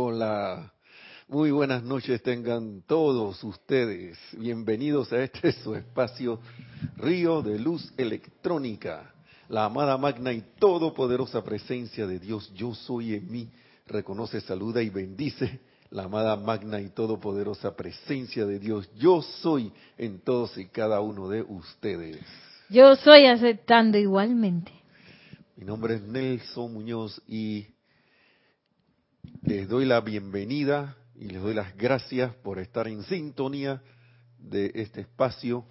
Hola, muy buenas noches tengan todos ustedes. Bienvenidos a este su espacio Río de Luz Electrónica. La amada magna y todopoderosa presencia de Dios, yo soy en mí, reconoce, saluda y bendice la amada magna y todopoderosa presencia de Dios, yo soy en todos y cada uno de ustedes. Yo soy aceptando igualmente. Mi nombre es Nelson Muñoz y les doy la bienvenida y les doy las gracias por estar en sintonía de este espacio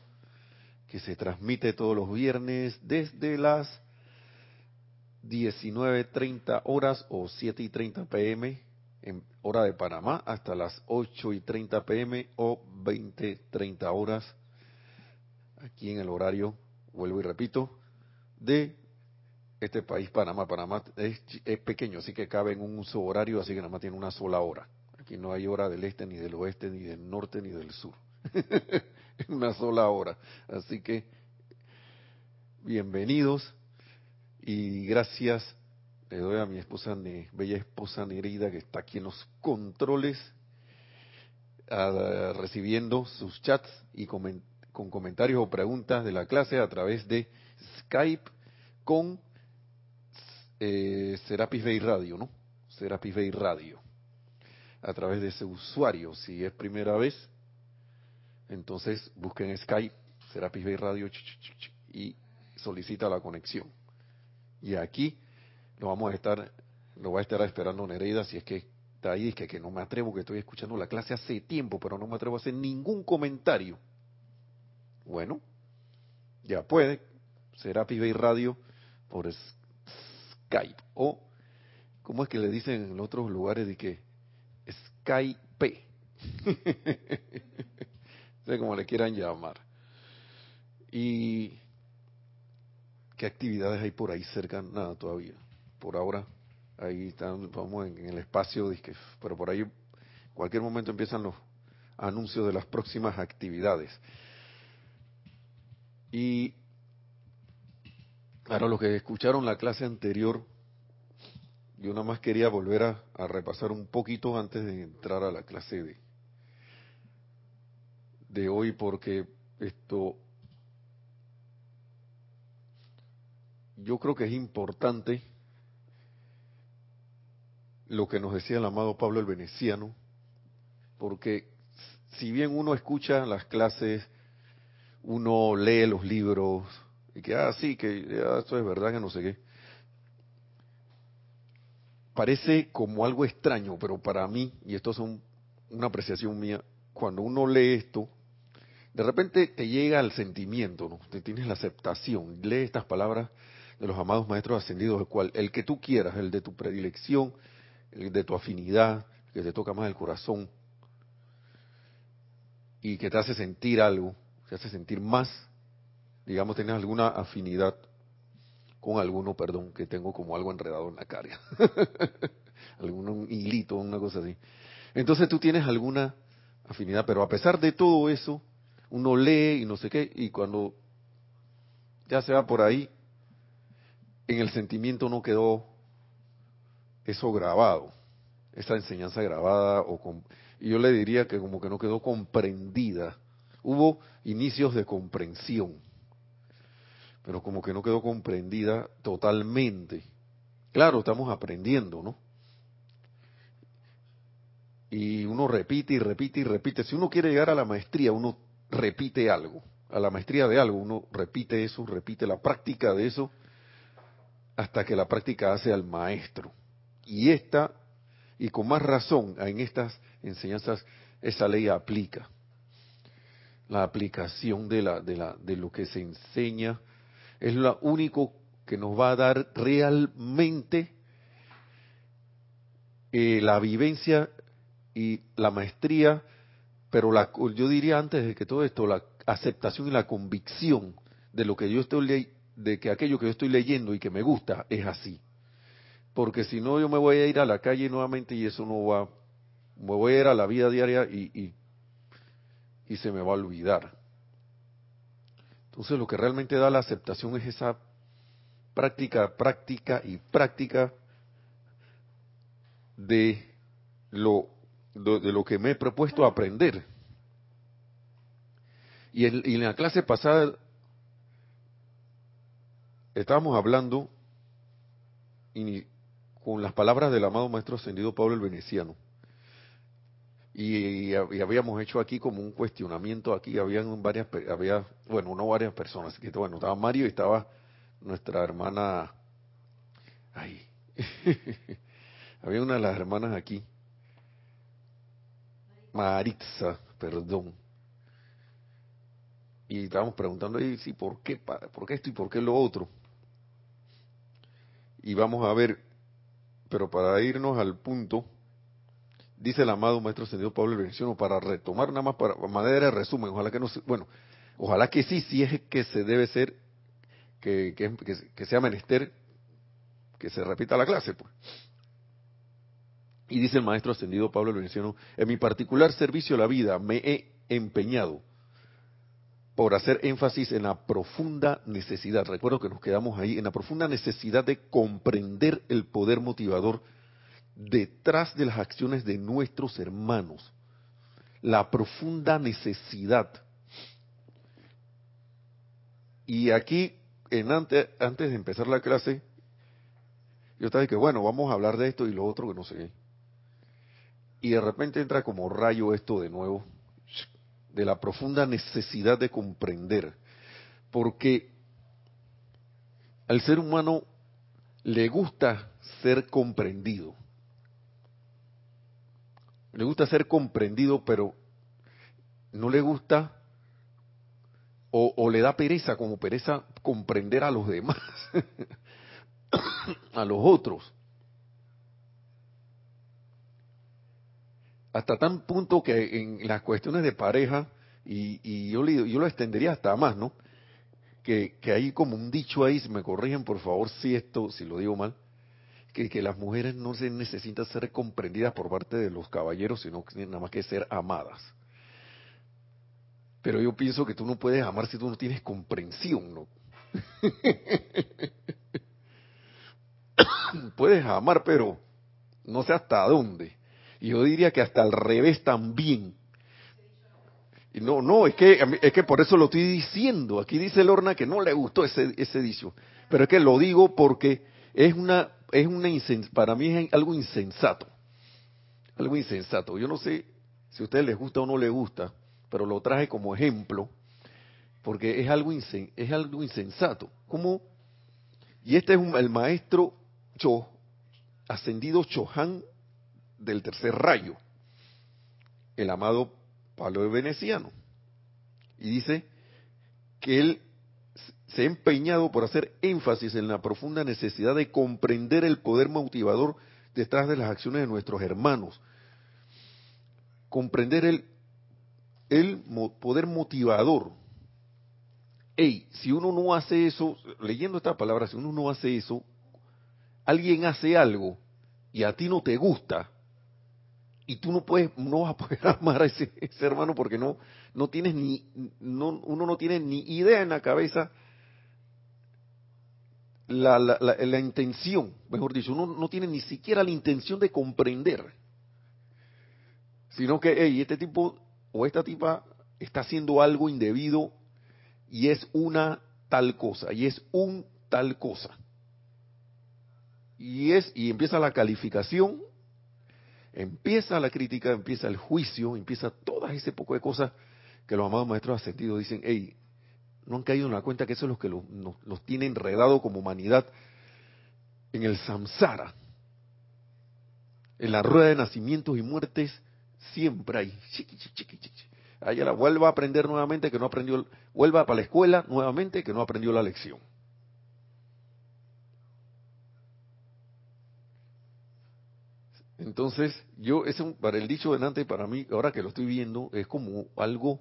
que se transmite todos los viernes desde las 19.30 horas o 7.30 pm en hora de Panamá hasta las 8.30 pm o 20.30 horas aquí en el horario, vuelvo y repito, de este país, Panamá. Panamá es, pequeño, así que cabe en un uso horario, así que nada más tiene una sola hora. Aquí no hay hora del este, ni del oeste, ni del norte, ni del sur. una sola hora. Así que, bienvenidos y gracias. Le doy a mi esposa, bella esposa Nereida, que está aquí en los controles, recibiendo sus chats y coment, con comentarios o preguntas de la clase a través de Skype con eh, Serapis Bay Radio, ¿no? Serapis Bay Radio. A través de ese usuario. Si es primera vez, entonces busquen Skype, Serapis Bay Radio, y solicita la conexión. Y aquí lo vamos a estar, lo va a estar esperando Nereida si es que está ahí, es que, no me atrevo, que estoy escuchando la clase hace tiempo, pero no me atrevo a hacer ningún comentario. Bueno, ya puede, Serapis Bay Radio por Skype o ¿cómo es que le dicen en otros lugares de que Skype? sé como le quieran llamar. Y qué actividades hay por ahí cerca, nada todavía. Por ahora ahí están, vamos en, el espacio, pero por ahí cualquier momento empiezan los anuncios de las próximas actividades. Y Claro, los que escucharon la clase anterior, yo nada más quería volver a, repasar un poquito antes de entrar a la clase de, de hoy, porque esto yo creo que es importante lo que nos decía el amado Pablo el Veneciano, porque si bien uno escucha las clases, uno lee los libros, y que, ah, sí, que esto es verdad, que no sé qué. Parece como algo extraño, pero para mí, y esto es una apreciación mía, cuando uno lee esto, de repente te llega el sentimiento, ¿no? Te tienes la aceptación, lee estas palabras de los amados maestros ascendidos, el cual, el que tú quieras, el de tu predilección, el de tu afinidad, que te toca más el corazón, y que te hace sentir algo, te hace sentir más digamos, tienes alguna afinidad con alguno, perdón, que tengo como algo enredado en la cara, algún hilito, una cosa así. Entonces tú tienes alguna afinidad, pero a pesar de todo eso, uno lee y no sé qué, y cuando ya se va por ahí, en el sentimiento no quedó eso grabado, esa enseñanza grabada, o con, y yo le diría que como que no quedó comprendida. Hubo inicios de comprensión, pero como que no quedó comprendida totalmente. Claro, estamos aprendiendo, ¿no? Y uno repite y repite y repite. Si uno quiere llegar a la maestría, uno repite algo. A la maestría de algo, uno repite eso, repite la práctica de eso, hasta que la práctica hace al maestro. Y esta, y con más razón, en estas enseñanzas, esa ley aplica. La aplicación de, la, de, la, de lo que se enseña es lo único que nos va a dar realmente eh, la vivencia y la maestría, pero la, yo diría antes de que todo esto, la aceptación y la convicción de lo que yo estoy de que aquello que yo estoy leyendo y que me gusta es así. Porque si no, yo me voy a ir a la calle nuevamente y eso no va, me voy a ir a la vida diaria y, y, y se me va a olvidar. Entonces lo que realmente da la aceptación es esa práctica, práctica y práctica de lo, de lo que me he propuesto aprender. Y en, y en la clase pasada estábamos hablando y, con las palabras del amado Maestro Ascendido Pablo el Veneciano. Y, habíamos hecho aquí como un cuestionamiento, aquí habían varias, había, bueno, no varias personas, que bueno, estaba Mario y estaba nuestra hermana, ay, había una de las hermanas aquí, Maritza, perdón. Y estábamos preguntando ahí, sí, ¿por qué, por qué esto y por qué lo otro? Y vamos a ver, pero para irnos al punto, dice el amado Maestro Ascendido Pablo el Veneciano, para retomar nada más para manera de resumen, ojalá que no bueno, ojalá que sí, si es que se debe ser, que, que, sea menester, que se repita la clase, pues. Y dice el Maestro Ascendido Pablo el Veneciano, en mi particular servicio a la vida me he empeñado por hacer énfasis en la profunda necesidad, recuerdo que nos quedamos ahí, en la profunda necesidad de comprender el poder motivador detrás de las acciones de nuestros hermanos. La profunda necesidad. Y aquí, en antes, antes de empezar la clase, yo estaba que, bueno, vamos a hablar de esto y lo otro que no sé. Y de repente entra como rayo esto de nuevo, de la profunda necesidad de comprender. Porque al ser humano le gusta ser comprendido le gusta ser comprendido, pero no le gusta o, le da pereza, como pereza, comprender a los demás, a los otros. Hasta tan punto que en las cuestiones de pareja, y, yo, yo lo extendería hasta más, ¿no? Que, que hay como un dicho ahí, si me corrigen por favor si esto, si lo digo mal, que, las mujeres no se necesitan ser comprendidas por parte de los caballeros, sino que nada más que ser amadas. Pero yo pienso que tú no puedes amar si tú no tienes comprensión, ¿no? puedes amar, pero no sé hasta dónde. Yo diría que hasta al revés también. Y no, no, es que, es que por eso lo estoy diciendo. Aquí dice Lorna que no le gustó ese, ese dicho. Pero es que lo digo porque es una es una para mí es algo insensato. Algo insensato. Yo no sé si a ustedes les gusta o no les gusta, pero lo traje como ejemplo porque es algo es algo insensato. Como y este es el maestro Cho ascendido Chohan del tercer rayo, el amado Pablo de Veneciano. Y dice que él se ha empeñado por hacer énfasis en la profunda necesidad de comprender el poder motivador detrás de las acciones de nuestros hermanos. Comprender el, el poder motivador. Ey, si uno no hace eso, leyendo esta palabra, si uno no hace eso, alguien hace algo y a ti no te gusta, y tú no puedes, no vas a poder amar a ese, hermano porque no, no tienes ni, no, uno no tiene ni idea en la cabeza la, la, la, intención, mejor dicho, uno no tiene ni siquiera la intención de comprender, sino que, hey, este tipo o esta tipa está haciendo algo indebido y es una tal cosa, y es un tal cosa. Y es, y empieza la calificación, empieza la crítica, empieza el juicio, empieza todo ese poco de cosas que los amados maestros ascendidos dicen, hey, no han caído en la cuenta que eso es lo que los, tiene enredado como humanidad en el samsara. En la rueda de nacimientos y muertes siempre hay. Allá la vuelva a aprender nuevamente que no aprendió, vuelva para la escuela nuevamente que no aprendió la lección. Entonces, yo, ese, para el dicho delante, para mí, ahora que lo estoy viendo, es como algo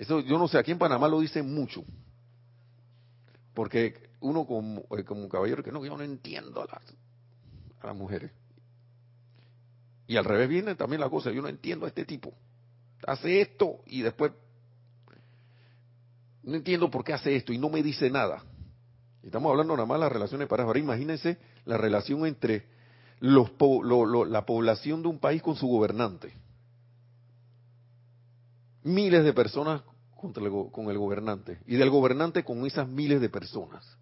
eso yo no sé, aquí en Panamá lo dicen mucho. Porque uno como, eh, como caballero que no, yo no entiendo a las, a las mujeres. Y al revés viene también la cosa, yo no entiendo a este tipo. Hace esto y después no entiendo por qué hace esto y no me dice nada. Estamos hablando nada más de las relaciones de pareja. Ahora imagínense la relación entre los, la población de un país con su gobernante. Miles de personas contra con el gobernante y del gobernante con esas miles de personas.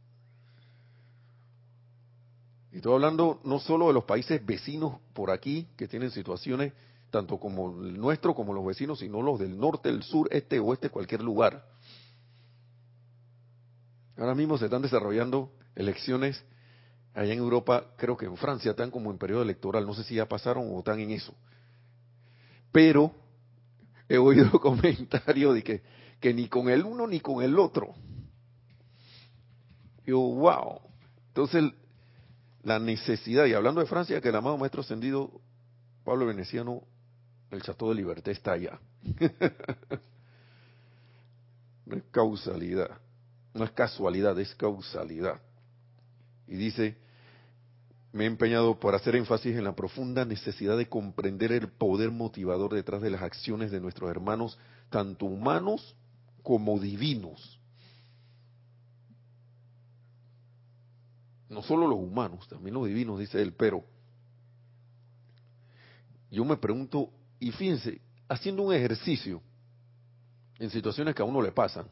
Y estoy hablando no solo de los países vecinos por aquí que tienen situaciones tanto como el nuestro como los vecinos, sino los del norte, el sur, este, oeste, cualquier lugar. Ahora mismo se están desarrollando elecciones allá en Europa, creo que en Francia están como en periodo electoral, no sé si ya pasaron o están en eso. Pero he oído comentarios de que, que ni con el uno ni con el otro. Yo, wow. Entonces, la necesidad, y hablando de Francia, que el amado maestro ascendido Pablo Veneciano, el Chateau de Liberté está allá. no es causalidad, no es casualidad, es causalidad. Y dice, me he empeñado por hacer énfasis en la profunda necesidad de comprender el poder motivador detrás de las acciones de nuestros hermanos, tanto humanos como divinos. No solo los humanos, también los divinos, dice él, pero yo me pregunto, y fíjense, haciendo un ejercicio en situaciones que a uno le pasan,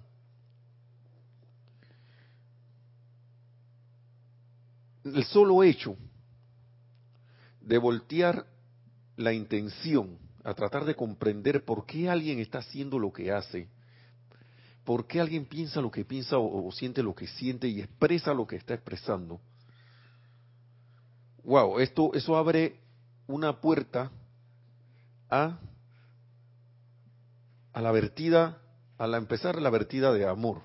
el solo hecho de voltear la intención a tratar de comprender por qué alguien está haciendo lo que hace, por qué alguien piensa lo que piensa o, siente lo que siente y expresa lo que está expresando. Wow, esto eso abre una puerta a a la vertida, a la empezar la vertida de amor.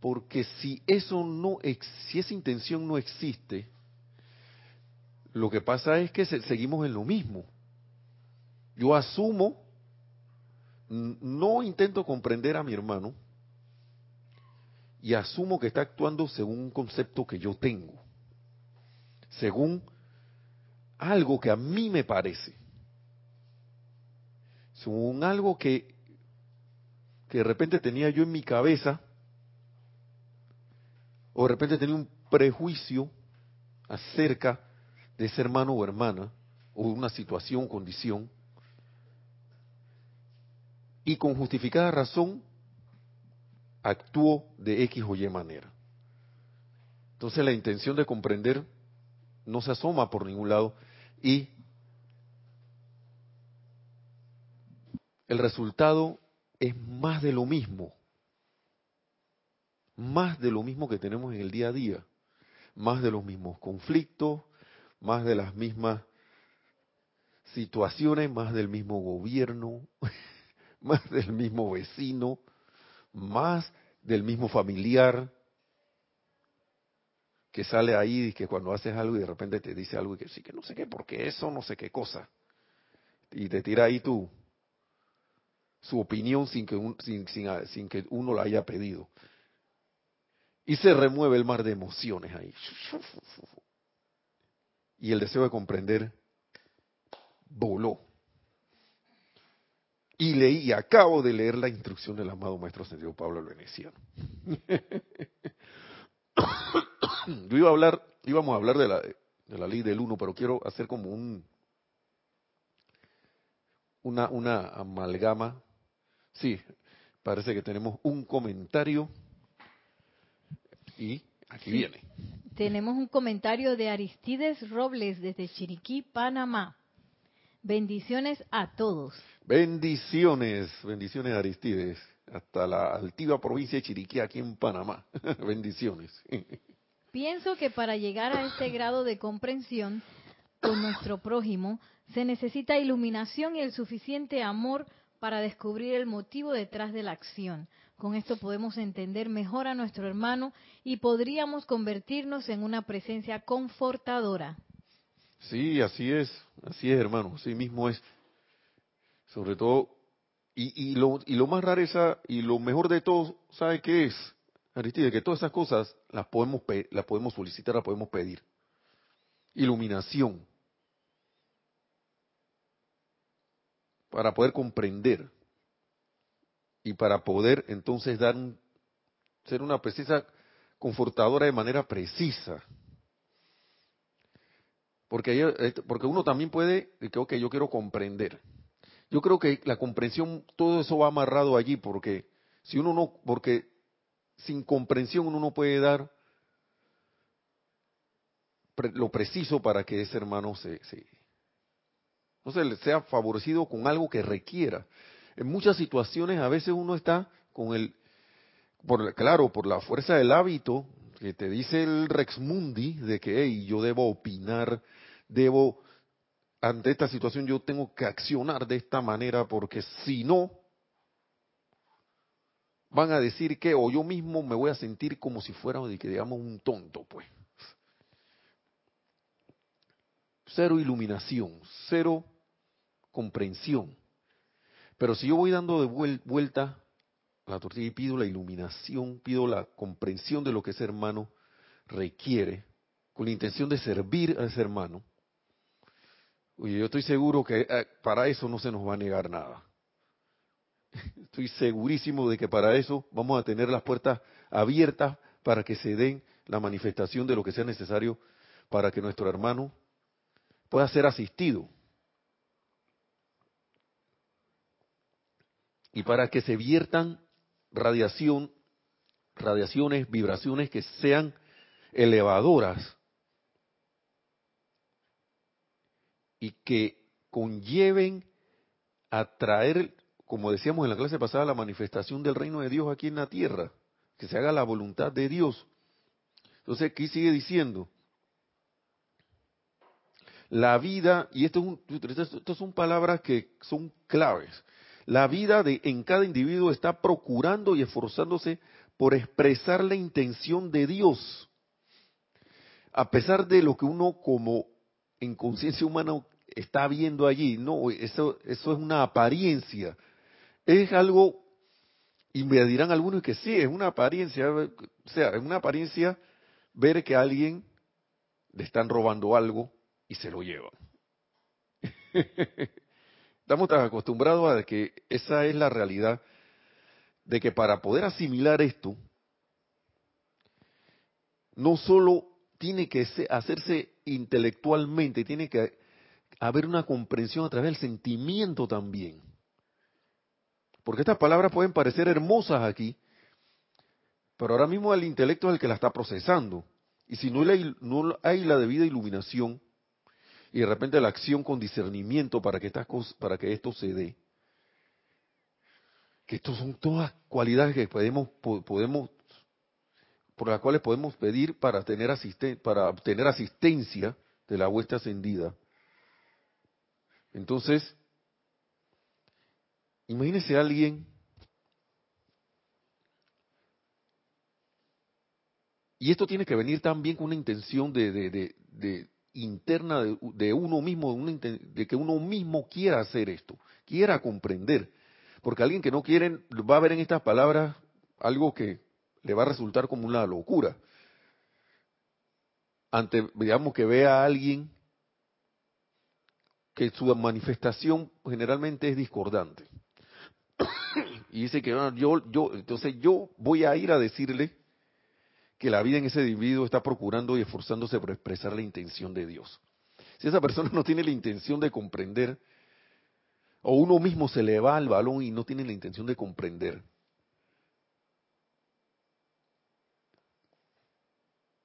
Porque si eso no, si esa intención no existe, lo que pasa es que seguimos en lo mismo. Yo asumo, no intento comprender a mi hermano y asumo que está actuando según un concepto que yo tengo, según algo que a mí me parece, según algo que, que de repente tenía yo en mi cabeza o de repente tenía un prejuicio acerca de ese hermano o hermana, o una situación, condición, y con justificada razón actuó de X o Y manera. Entonces la intención de comprender no se asoma por ningún lado y el resultado es más de lo mismo más de lo mismo que tenemos en el día a día, más de los mismos conflictos, más de las mismas situaciones, más del mismo gobierno, más del mismo vecino, más del mismo familiar que sale ahí y que cuando haces algo y de repente te dice algo y que sí que no sé qué, porque eso, no sé qué cosa. Y te tira ahí tu su opinión sin que, sin, sin que uno la haya pedido. Y se remueve el mar de emociones ahí. Y el deseo de comprender voló. Y leí, y acabo de leer la instrucción del amado Maestro Ascendido Pablo el Veneciano. Yo iba a hablar, íbamos a hablar de la, de la ley del uno, pero quiero hacer como un una, una amalgama. Sí, parece que tenemos un comentario y aquí viene. Tenemos un comentario de Aristides Robles desde Chiriquí, Panamá. Bendiciones a todos. Bendiciones, bendiciones Aristides, hasta la altiva provincia de Chiriquí, aquí en Panamá. bendiciones. Pienso que para llegar a este grado de comprensión con nuestro prójimo, se necesita iluminación y el suficiente amor para descubrir el motivo detrás de la acción. Con esto podemos entender mejor a nuestro hermano y podríamos convertirnos en una presencia confortadora. Sí, así es, así es, hermano, así mismo es. Sobre todo, y, y, lo, y lo más raro es, y lo mejor de todo, ¿sabe qué es? Aristide, que todas esas cosas las podemos, las podemos solicitar, las podemos pedir. Iluminación. Para poder comprender y para poder entonces dar ser una precisa confortadora de manera precisa. Porque, este, porque uno también puede, que, ok, yo quiero comprender. Yo creo que la comprensión, todo eso va amarrado allí, porque si uno no, porque sin comprensión uno no puede dar lo preciso para que ese hermano se, se no se sea favorecido con algo que requiera. En muchas situaciones a veces uno está con el, por, claro, por la fuerza del hábito, que te dice el Rex Mundi, de que hey, yo debo opinar, debo, ante esta situación yo tengo que accionar de esta manera, porque si no, van a decir que, o yo mismo me voy a sentir como si fuera, digamos, un tonto, pues. Cero iluminación, cero comprensión. Pero si yo voy dando de vuelta la tortilla y pido la iluminación, pido la comprensión de lo que ese hermano requiere, con la intención de servir a ese hermano, oye, yo estoy seguro que eh, para eso no se nos va a negar nada. Estoy segurísimo de que para eso vamos a tener las puertas abiertas para que se den la manifestación de lo que sea necesario para que nuestro hermano pueda ser asistido. Y para que se viertan radiación, radiaciones, vibraciones que sean elevadoras y que conlleven a traer, como decíamos en la clase pasada, la manifestación del reino de Dios aquí en la tierra, que se haga la voluntad de Dios. Entonces, aquí sigue diciendo, la vida, y esto, esto son palabras que son claves, la vida de, en cada individuo está procurando y esforzándose por expresar la intención de Dios. A pesar de lo que uno como en conciencia humana está viendo allí, no, eso, eso es una apariencia. Es algo, y me dirán algunos que sí, es una apariencia, o sea, es una apariencia ver que a alguien le están robando algo y se lo llevan. Estamos tan acostumbrados a que esa es la realidad, de que para poder asimilar esto, no solo tiene que hacerse intelectualmente, tiene que haber una comprensión a través del sentimiento también. Porque estas palabras pueden parecer hermosas aquí, pero ahora mismo el intelecto es el que la está procesando. Y si no hay la debida iluminación, y de repente la acción con discernimiento para que estas cosas, para que esto se dé. Que estas son todas cualidades que podemos, podemos por las cuales podemos pedir para tener asisten, para obtener asistencia de la hueste ascendida. Entonces, imagínese a alguien y esto tiene que venir también con una intención de, de, de interna de, uno mismo, de, que uno mismo quiera hacer esto, quiera comprender. Porque alguien que no quiere va a ver en estas palabras algo que le va a resultar como una locura. Ante, digamos, que vea a alguien que su manifestación generalmente es discordante. y dice que ah, yo, yo, entonces yo voy a ir a decirle que la vida en ese individuo está procurando y esforzándose por expresar la intención de Dios. Si esa persona no tiene la intención de comprender, o uno mismo se le va al balón y no tiene la intención de comprender,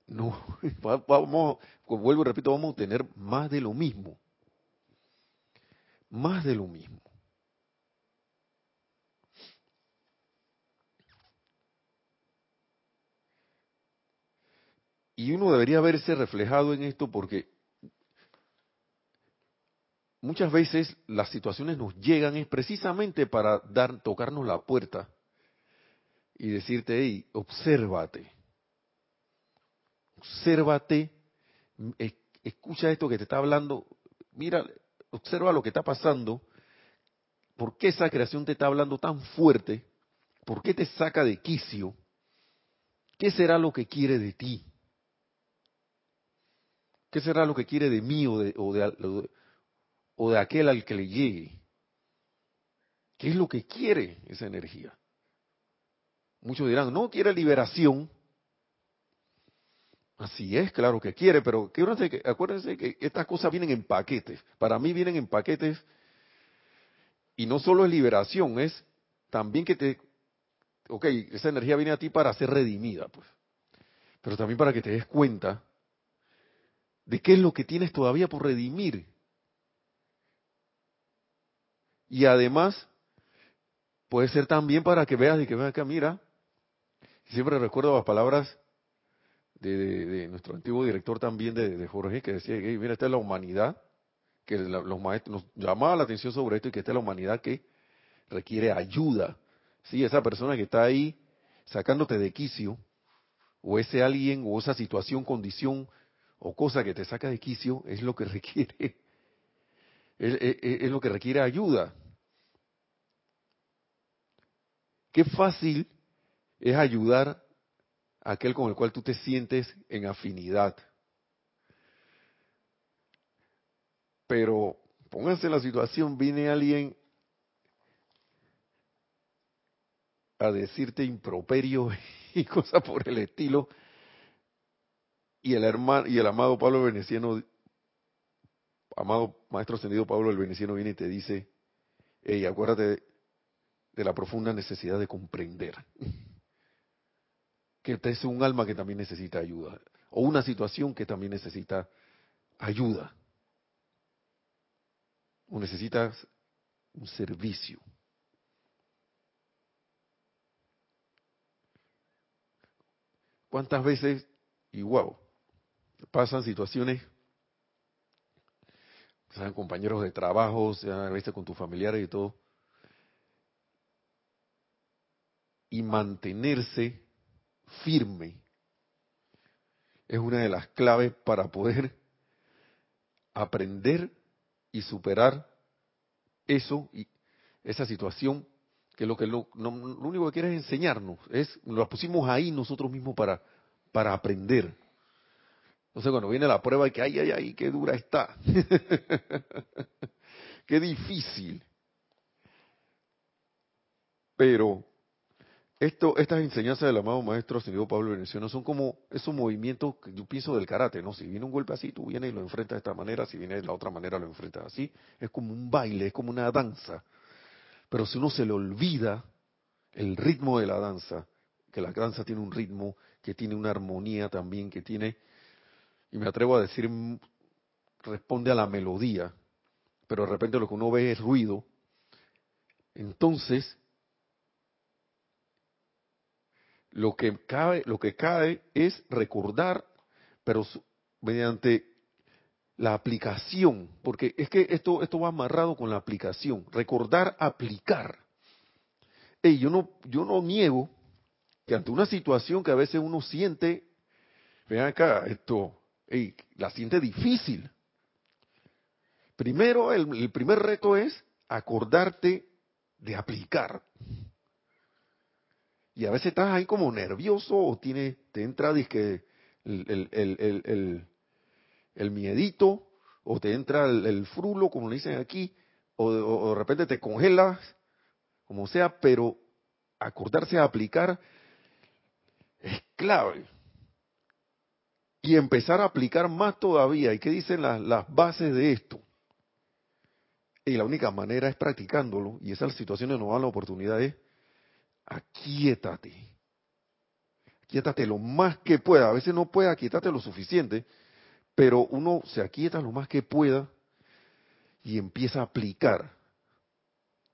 no, vamos, vuelvo y repito, vamos a tener más de lo mismo. Más de lo mismo. Y uno debería verse reflejado en esto porque muchas veces las situaciones nos llegan es precisamente para dar, tocarnos la puerta y decirte, hey, obsérvate, obsérvate, escucha esto que te está hablando, mira, observa lo que está pasando, por qué esa creación te está hablando tan fuerte, por qué te saca de quicio, qué será lo que quiere de ti. ¿Qué será lo que quiere de mí o de, o de, aquel al que le llegue? ¿Qué es lo que quiere esa energía? Muchos dirán, no quiere liberación. Así es, claro que quiere, pero que, acuérdense que estas cosas vienen en paquetes. Para mí vienen en paquetes y no solo es liberación, es también que te, ok, esa energía viene a ti para ser redimida, pues, pero también para que te des cuenta de qué es lo que tienes todavía por redimir. Y además, puede ser también para que veas y que veas acá, mira, siempre recuerdo las palabras de, nuestro antiguo director también de, Jorge, que decía, mira, esta es la humanidad, que los maestros nos llamaba la atención sobre esto y que esta es la humanidad que requiere ayuda. Sí, esa persona que está ahí sacándote de quicio, o ese alguien, o esa situación, condición, o cosa que te saca de quicio, es lo que requiere, es lo que requiere ayuda. Qué fácil es ayudar aquel con el cual tú te sientes en afinidad. Pero pónganse en la situación, viene alguien a decirte improperio y cosas por el estilo, y el hermano y el amado Pablo Veneciano, amado maestro ascendido Pablo el Veneciano viene y te dice, hey, acuérdate de la profunda necesidad de comprender que es un alma que también necesita ayuda, o una situación que también necesita ayuda, o necesitas un servicio. ¿Cuántas veces, y wow, pasan situaciones, sean compañeros de trabajo, sean a veces con tus familiares y todo, y mantenerse firme es una de las claves para poder aprender y superar eso y esa situación que lo que lo, único que quiere es enseñarnos es lo pusimos ahí nosotros mismos para para aprender. Entonces cuando viene la prueba que ay ay ay qué dura está qué difícil pero esto, estas enseñanzas del amado maestro señor Pablo Veneciano son como esos movimientos que yo pienso del karate, ¿no? Si viene un golpe así, tú vienes y lo enfrentas de esta manera, si viene de la otra manera, lo enfrentas así. Es como un baile, es como una danza. Pero si uno se le olvida el ritmo de la danza, que la danza tiene un ritmo, que tiene una armonía también, que tiene, y me atrevo a decir, responde a la melodía, pero de repente lo que uno ve es ruido, entonces lo que cabe, lo que cae es recordar, pero mediante la aplicación, porque es que esto, esto va amarrado con la aplicación, recordar aplicar. y yo no, yo no niego que ante una situación que a veces uno siente, vean acá, esto, la siente difícil. Primero, el primer reto es acordarte de aplicar y a veces estás ahí como nervioso o tiene, te entra el, el, miedito o te entra el, frulo, como le dicen aquí, o, de repente te congelas, como sea, pero acordarse a aplicar es clave. Y empezar a aplicar más todavía. ¿Y qué dicen las, las bases de esto? Y la única manera es practicándolo, y esas situaciones nos dan la oportunidad es aquíétate. Aquíétate lo más que pueda. A veces no puede aquietate lo suficiente, pero uno se aquieta lo más que pueda y empieza a aplicar.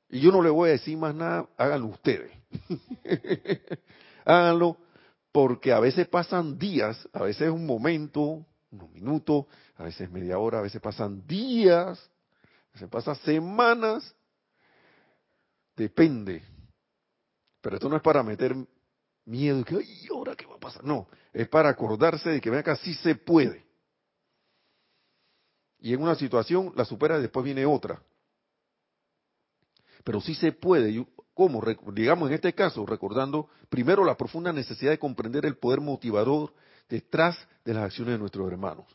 Y yo no le voy a decir más nada, háganlo ustedes. háganlo porque a veces pasan días, a veces es un momento, unos minutos, a veces media hora, a veces pasan días, a veces pasan semanas. Depende pero esto no es para meter miedo, que, ay, ¿ahora qué va a pasar? No, es para acordarse de que venga, sí se puede. Y en una situación la supera y después viene otra. Pero sí se puede. ¿Cómo? Digamos en este caso, recordando primero la profunda necesidad de comprender el poder motivador detrás de las acciones de nuestros hermanos.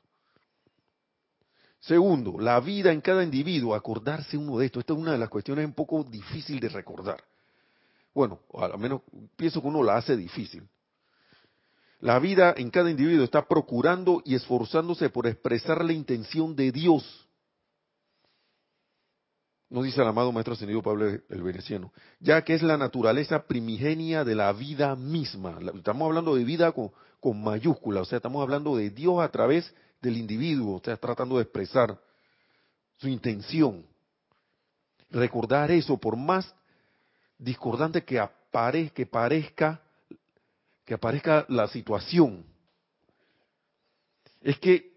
Segundo, la vida en cada individuo, acordarse uno de esto. Esta es una de las cuestiones un poco difícil de recordar. Bueno, al menos pienso que uno la hace difícil. La vida en cada individuo está procurando y esforzándose por expresar la intención de Dios. Nos dice el amado Maestro Ascendido Pablo el Veneciano, ya que es la naturaleza primigenia de la vida misma. Estamos hablando de vida con, con mayúscula, o sea, estamos hablando de Dios a través del individuo, o sea, tratando de expresar su intención. Recordar eso, por más discordante que, que parezca que aparezca la situación. Es que,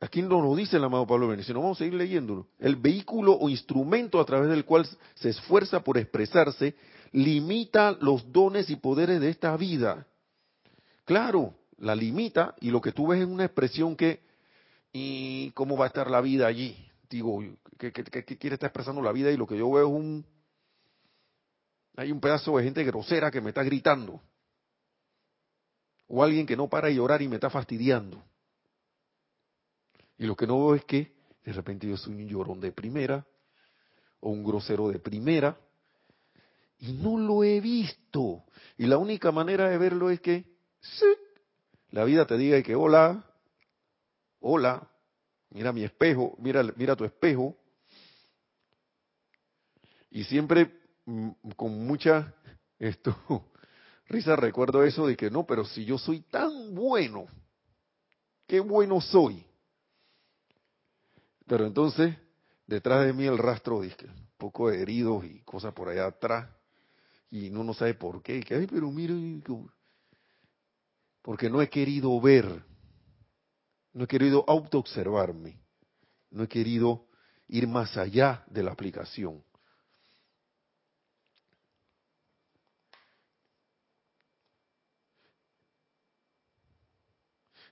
aquí no lo dice el amado Pablo Veneciano, vamos a seguir leyéndolo. El vehículo o instrumento a través del cual se esfuerza por expresarse limita los dones y poderes de esta vida. Claro, la limita y lo que tú ves es una expresión que, ¿y cómo va a estar la vida allí? Digo, ¿qué, quiere estar expresando la vida? Y lo que yo veo es un, hay un pedazo de gente grosera que me está gritando. O alguien que no para de llorar y me está fastidiando. Y lo que no veo es que de repente yo soy un llorón de primera o un grosero de primera y no lo he visto. Y la única manera de verlo es que la vida te diga que hola, hola, mira mi espejo, mira, mira tu espejo. Y siempre con mucha esto risa recuerdo eso de que no, pero si yo soy tan bueno, qué bueno soy. Pero entonces, detrás de mí el rastro, dice, un poco de heridos y cosas por allá atrás, y uno no sabe por qué, que, ay, pero mire, porque no he querido ver, no he querido autoobservarme, no he querido ir más allá de la aplicación.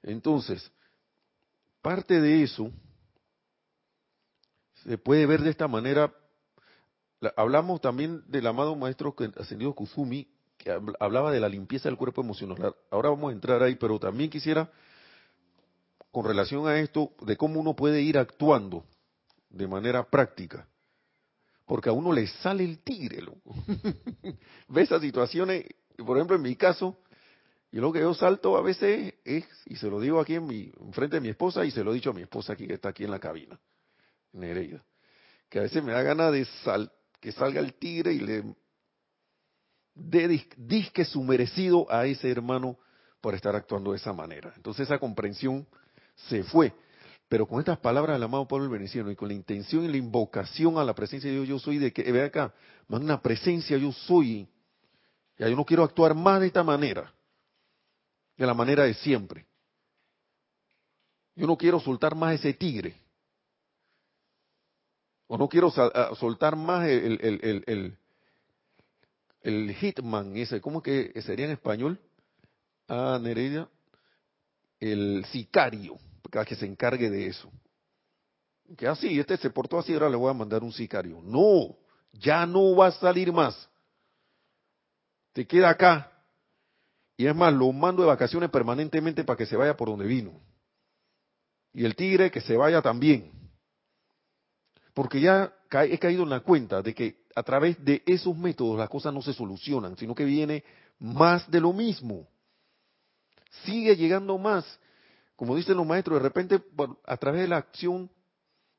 Entonces, parte de eso se puede ver de esta manera. Hablamos también del amado maestro ascendido Kuzumi, que hablaba de la limpieza del cuerpo emocional. Ahora vamos a entrar ahí, pero también quisiera, con relación a esto, de cómo uno puede ir actuando de manera práctica. Porque a uno le sale el tigre, loco. Ve esas situaciones, por ejemplo, en mi caso, y lo que yo salto a veces es, y se lo digo aquí en, mi, frente de mi esposa, y se lo he dicho a mi esposa aquí que está aquí en la cabina, Nereida, que a veces me da ganas de sal, que salga el tigre y le dé disque su merecido a ese hermano por estar actuando de esa manera. Entonces esa comprensión se fue. Pero con estas palabras del amado Pablo el Veneciano y con la intención y la invocación a la presencia de Dios, yo soy de que, ve acá, más una presencia yo soy. Ya yo no quiero actuar más de esta manera de la manera de siempre. Yo no quiero soltar más ese tigre. O no quiero soltar más el, el, el, el, hitman ese. ¿Cómo que sería en español? Ah, Nereida. El sicario, que se encargue de eso. Que así, este se portó así, ahora le voy a mandar un sicario. No, ya no va a salir más. Te queda acá y es más, lo mando de vacaciones permanentemente para que se vaya por donde vino. Y el tigre que se vaya también. Porque ya he caído en la cuenta de que a través de esos métodos las cosas no se solucionan, sino que viene más de lo mismo. Sigue llegando más. Como dicen los maestros, de repente a través de la acción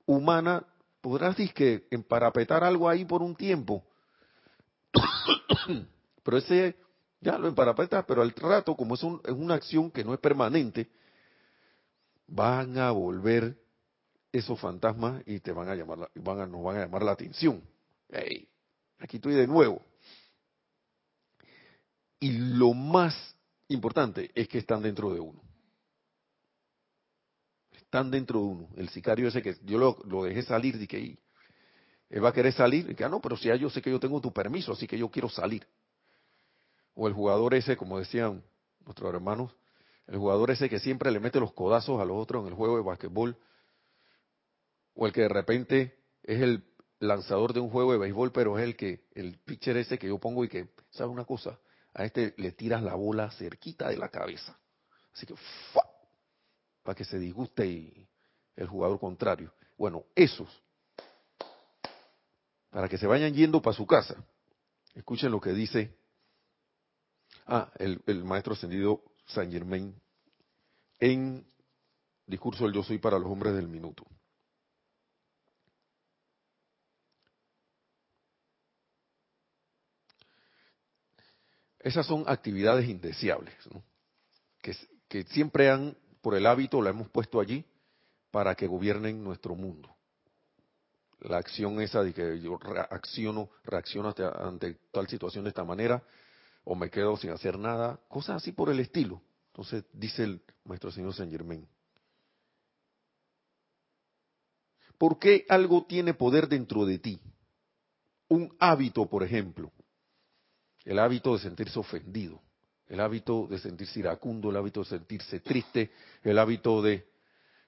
humana podrás que emparapetar algo ahí por un tiempo. Pero ese ya lo emparapetas, pero al rato, como es, una acción que no es permanente, van a volver esos fantasmas y te van a llamar, van a, nos van a llamar la atención. Hey, aquí estoy de nuevo. Y lo más importante es que están dentro de uno. Están dentro de uno. El sicario ese que yo lo, dejé salir, que él va a querer salir, y que, ah, no, pero si ya yo sé que yo tengo tu permiso, así que yo quiero salir o el jugador ese, como decían nuestros hermanos, el jugador ese que siempre le mete los codazos a los otros en el juego de basquetbol, o el que de repente es el lanzador de un juego de béisbol, pero es el que, el pitcher ese que yo pongo y que, ¿sabe una cosa? A este le tiras la bola cerquita de la cabeza. Así que, para que se disguste el jugador contrario. Bueno, esos, para que se vayan yendo para su casa, escuchen lo que dice Ah, el, maestro ascendido Saint Germain en Discurso del Yo Soy para los Hombres del Minuto. Esas son actividades indeseables, que, siempre han, por el hábito, la hemos puesto allí para que gobiernen nuestro mundo. La acción esa de que yo reacciono, reacciono ante tal situación de esta manera, o me quedo sin hacer nada, cosas así por el estilo. Entonces dice el maestro señor Saint Germain. ¿Por qué algo tiene poder dentro de ti? Un hábito, por ejemplo, el hábito de sentirse ofendido, el hábito de sentirse iracundo, el hábito de sentirse triste, el hábito de,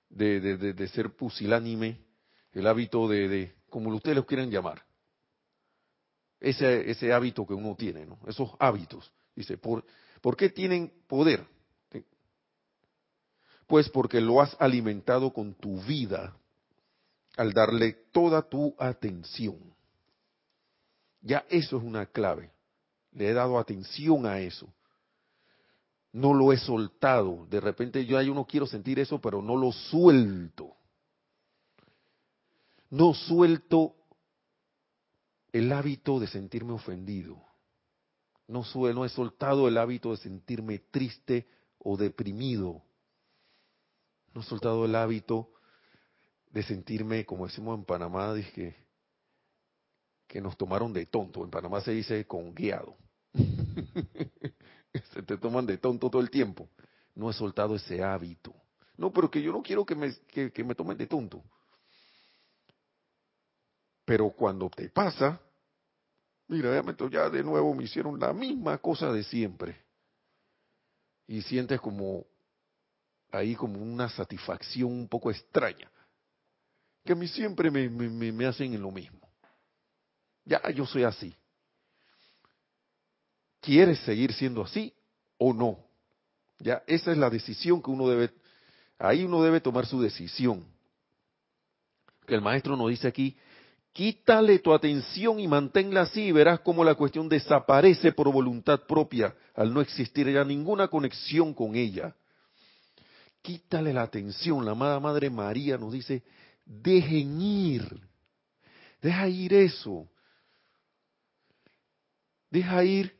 de, ser pusilánime, el hábito de, como ustedes lo quieren llamar. Ese, ese hábito que uno tiene. Esos hábitos. Dice, ¿por, ¿por qué tienen poder? Pues porque lo has alimentado con tu vida al darle toda tu atención. Ya eso es una clave. Le he dado atención a eso. No lo he soltado. De repente yo, yo no quiero sentir eso, pero no lo suelto. No suelto el hábito de sentirme ofendido. No, no he soltado el hábito de sentirme triste o deprimido. No he soltado el hábito de sentirme, como decimos en Panamá, dije, que nos tomaron de tonto. En Panamá se dice con guiado. se te toman de tonto todo el tiempo. No he soltado ese hábito. No, pero que yo no quiero que me, que me tomen de tonto. Pero cuando te pasa, mira, ya de nuevo me hicieron la misma cosa de siempre. Y sientes como ahí como una satisfacción un poco extraña. Que a mí siempre me, me, me hacen en lo mismo. Ya yo soy así. ¿Quieres seguir siendo así o no? Ya esa es la decisión que uno debe, ahí uno debe tomar su decisión. Que el maestro nos dice aquí, quítale tu atención y manténla así y verás cómo la cuestión desaparece por voluntad propia al no existir ya ninguna conexión con ella quítale la atención. La amada Madre María nos dice, dejen ir, deja ir eso, deja ir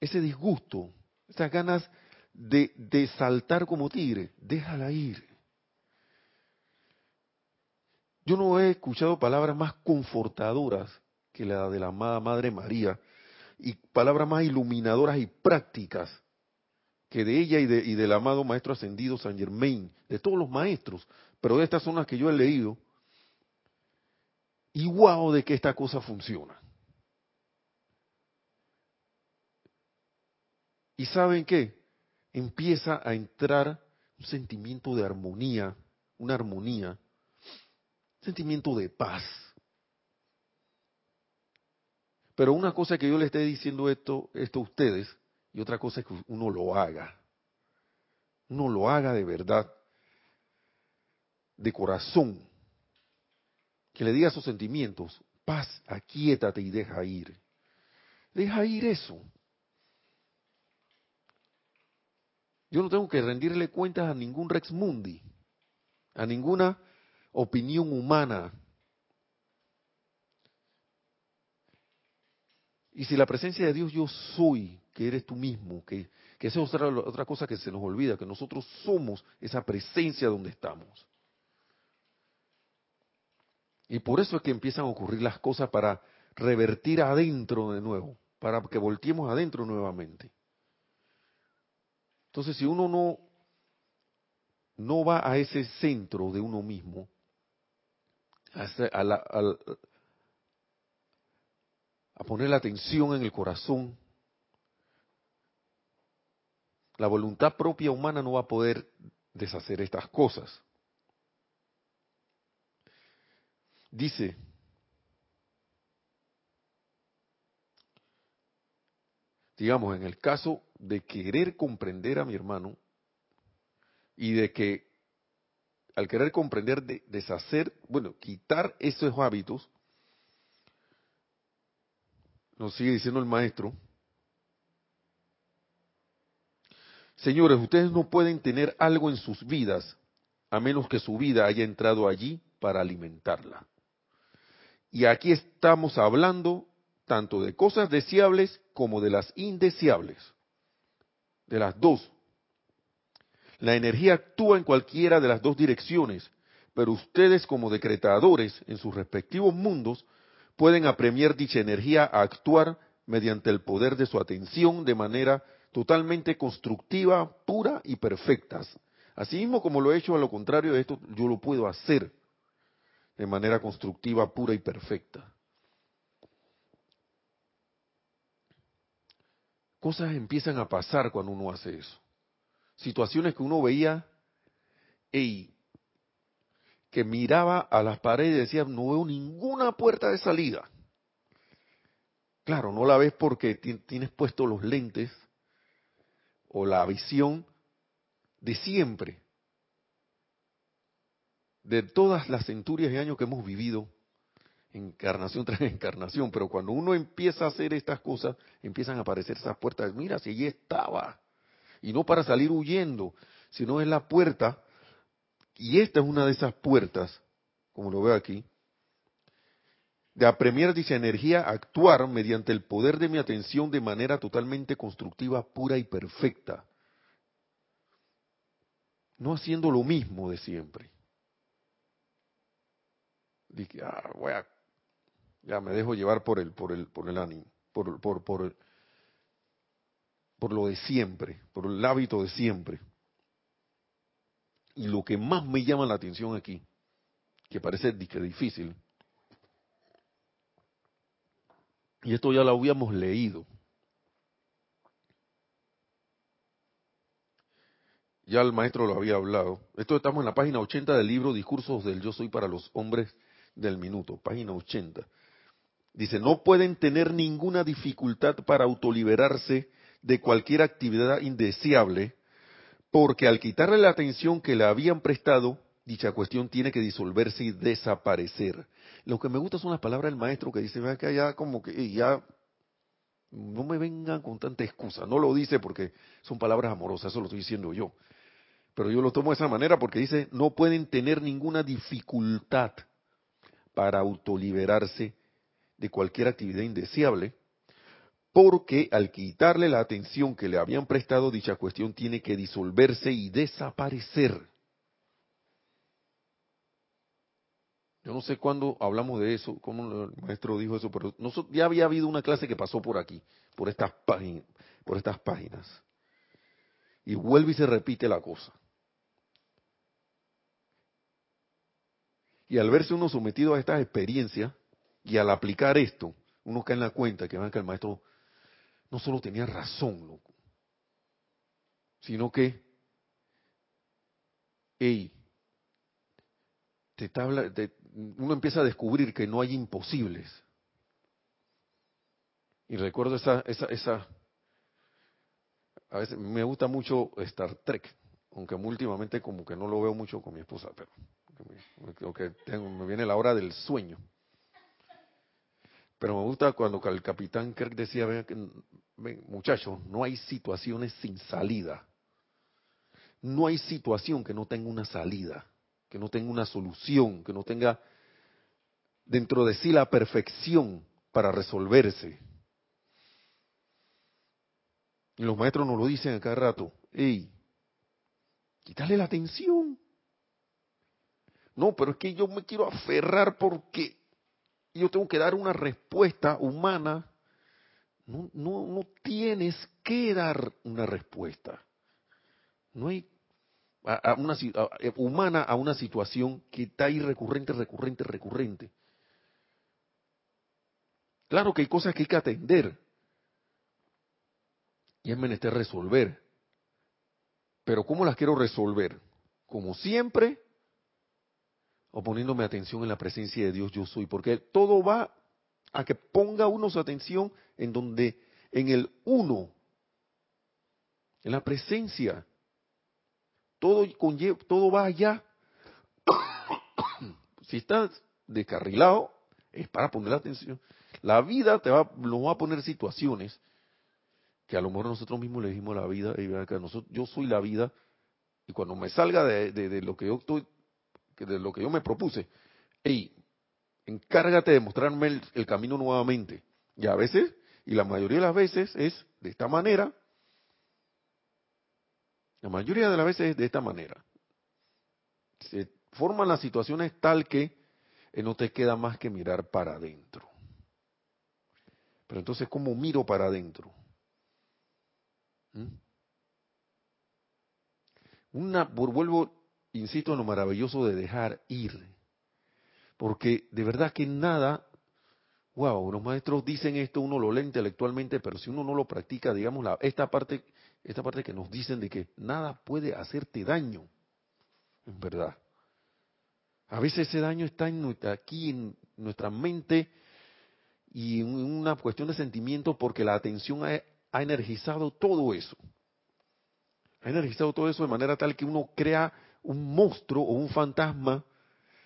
ese disgusto, esas ganas de, de saltar como tigre, déjala ir. Yo no he escuchado palabras más confortadoras que la de la amada Madre María y palabras más iluminadoras y prácticas que de ella y, de, y del amado Maestro Ascendido San Germain, de todos los maestros, pero de estas son las que yo he leído, y wow de que esta cosa funciona. ¿Y saben qué? Empieza a entrar un sentimiento de armonía, una armonía, sentimiento de paz. Pero una cosa que yo le esté diciendo esto, esto a ustedes, y otra cosa es que uno lo haga. Uno lo haga de verdad, de corazón. Que le diga sus sentimientos, paz, aquíétate y deja ir. Deja ir eso. Yo no tengo que rendirle cuentas a ningún Rex Mundi, a ninguna opinión humana. Y si la presencia de Dios yo soy que eres tú mismo, que, que esa es otra, otra cosa que se nos olvida, que nosotros somos esa presencia donde estamos. Y por eso es que empiezan a ocurrir las cosas para revertir adentro de nuevo, para que volteemos adentro nuevamente. Entonces, si uno no, no va a ese centro de uno mismo, a, poner la atención en el corazón, la voluntad propia humana no va a poder deshacer estas cosas. Dice, digamos, en el caso de querer comprender a mi hermano y de que al querer comprender, de, deshacer, bueno, quitar esos hábitos, nos sigue diciendo el maestro, Señores, ustedes no pueden tener algo en sus vidas a menos que su vida haya entrado allí para alimentarla. Y aquí estamos hablando tanto de cosas deseables como de las indeseables. De las dos. La energía actúa en cualquiera de las dos direcciones, pero ustedes como decretadores en sus respectivos mundos pueden apremiar dicha energía a actuar mediante el poder de su atención de manera totalmente constructiva, pura y perfecta. Así mismo como lo he hecho, a lo contrario de esto, yo lo puedo hacer de manera constructiva, pura y perfecta. Cosas empiezan a pasar cuando uno hace eso. Situaciones que uno veía, y que miraba a las paredes y decía, no veo ninguna puerta de salida. Claro, no la ves porque tienes puestos los lentes o la visión de siempre, de todas las centurias de años que hemos vivido, encarnación tras encarnación, pero cuando uno empieza a hacer estas cosas, empiezan a aparecer esas puertas. Mira, si allí estaba. Y no para salir huyendo, sino es la puerta, y esta es una de esas puertas, como lo veo aquí, de apremiar dicha energía a actuar mediante el poder de mi atención de manera totalmente constructiva, pura y perfecta. No haciendo lo mismo de siempre. Dije, ah, voy a, ya me dejo llevar por el, por el, por el ánimo, por, por, por, por lo de siempre, por el hábito de siempre. Y lo que más me llama la atención aquí, que parece difícil, Y esto ya lo habíamos leído. Ya el maestro lo había hablado. Esto estamos en la página 80 del libro Discursos del Yo Soy para los Hombres del Minuto, página 80. Dice, no pueden tener ninguna dificultad para autoliberarse de cualquier actividad indeseable, porque al quitarle la atención que le habían prestado, dicha cuestión tiene que disolverse y desaparecer. Lo que me gusta son las palabras del maestro que dice, que ya como que ya no me vengan con tanta excusa. No lo dice porque son palabras amorosas, eso lo estoy diciendo yo. Pero yo lo tomo de esa manera porque dice, no pueden tener ninguna dificultad para autoliberarse de cualquier actividad indeseable, porque al quitarle la atención que le habían prestado, dicha cuestión tiene que disolverse y desaparecer. Yo no sé cuándo hablamos de eso, cómo el maestro dijo eso, pero ya había habido una clase que pasó por aquí, por estas páginas, por estas páginas. Y vuelve y se repite la cosa. Y al verse uno sometido a estas experiencias y al aplicar esto, uno cae en la cuenta que, que el maestro no solo tenía razón, loco, sino que, hey, te, te, uno empieza a descubrir que no hay imposibles. Y recuerdo esa, esa, esa, a veces me gusta mucho Star Trek, aunque últimamente como que no lo veo mucho con mi esposa, pero que tengo, me viene la hora del sueño. Pero me gusta cuando el capitán Kirk decía, ven, muchachos, no hay situaciones sin salida. No hay situación que no tenga una salida que no tenga una solución, que no tenga dentro de sí la perfección para resolverse. Y los maestros nos lo dicen a cada rato, ¡ey! Quítale la atención. No, pero es que yo me quiero aferrar porque yo tengo que dar una respuesta humana. No, no, tienes que dar una respuesta. No hay una, eh, humana a una situación que está ahí recurrente, recurrente, recurrente. Claro que hay cosas que hay que atender y es menester resolver. Pero ¿cómo las quiero resolver? Como siempre, o poniéndome atención en la presencia de Dios yo soy, porque todo va a que ponga uno su atención en donde, en el uno, en la presencia todo, todo va allá. si estás descarrilado, es para poner atención. La vida te va, nos va a poner situaciones que a lo mejor nosotros mismos le dijimos la vida, y yo soy la vida, y cuando me salga de, de, lo que yo estoy, de lo que yo me propuse, hey, encárgate de mostrarme el, el camino nuevamente. Y a veces, y la mayoría de las veces es de esta manera, la mayoría de las veces es de esta manera. Se forman las situaciones tal que eh, no te queda más que mirar para adentro. Pero entonces, ¿cómo miro para adentro? ¿Mm? Una, vuelvo, insisto en lo maravilloso de dejar ir. Porque de verdad que nada, wow, los maestros dicen esto, uno lo lee intelectualmente, pero si uno no lo practica, digamos, la, esta parte, esta parte que nos dicen de que nada puede hacerte daño, en verdad. A veces ese daño está en, aquí en nuestra mente y en una cuestión de sentimiento porque la atención ha, ha energizado todo eso. Ha energizado todo eso de manera tal que uno crea un monstruo o un fantasma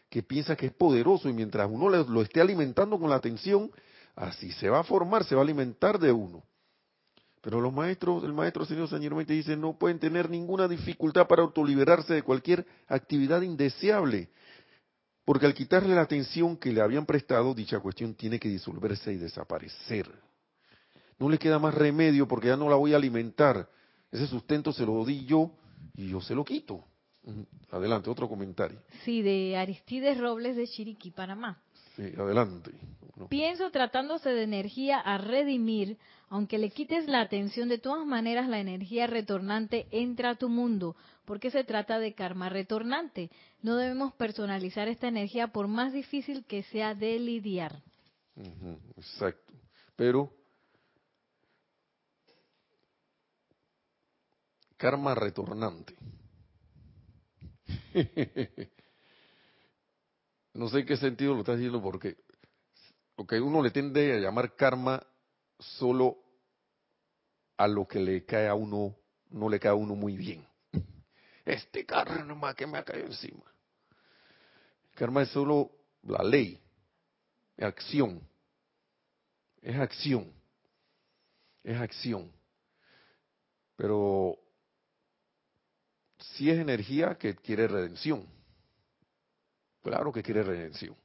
que piensa que es poderoso y mientras uno lo esté alimentando con la atención, así se va a formar, se va a alimentar de uno. Pero los maestros, el maestro señor San dice, no pueden tener ninguna dificultad para autoliberarse de cualquier actividad indeseable, porque al quitarle la atención que le habían prestado, dicha cuestión tiene que disolverse y desaparecer. No le queda más remedio porque ya no la voy a alimentar. Ese sustento se lo di yo y yo se lo quito. Adelante, otro comentario. Sí, de Aristides Robles de Chiriquí, Panamá. Sí, adelante. Pienso tratándose de energía a redimir, aunque le quites la atención, de todas maneras la energía retornante entra a tu mundo, porque se trata de karma retornante. No debemos personalizar esta energía por más difícil que sea de lidiar. exacto. Pero karma retornante. no sé en qué sentido lo estás diciendo porque que uno le tiende a llamar karma solo a lo que le cae a uno, no le cae a uno muy bien. Este karma que me ha caído encima. Karma es solo la ley, acción, es acción, es acción. Pero si es energía que quiere redención. Claro que quiere redención.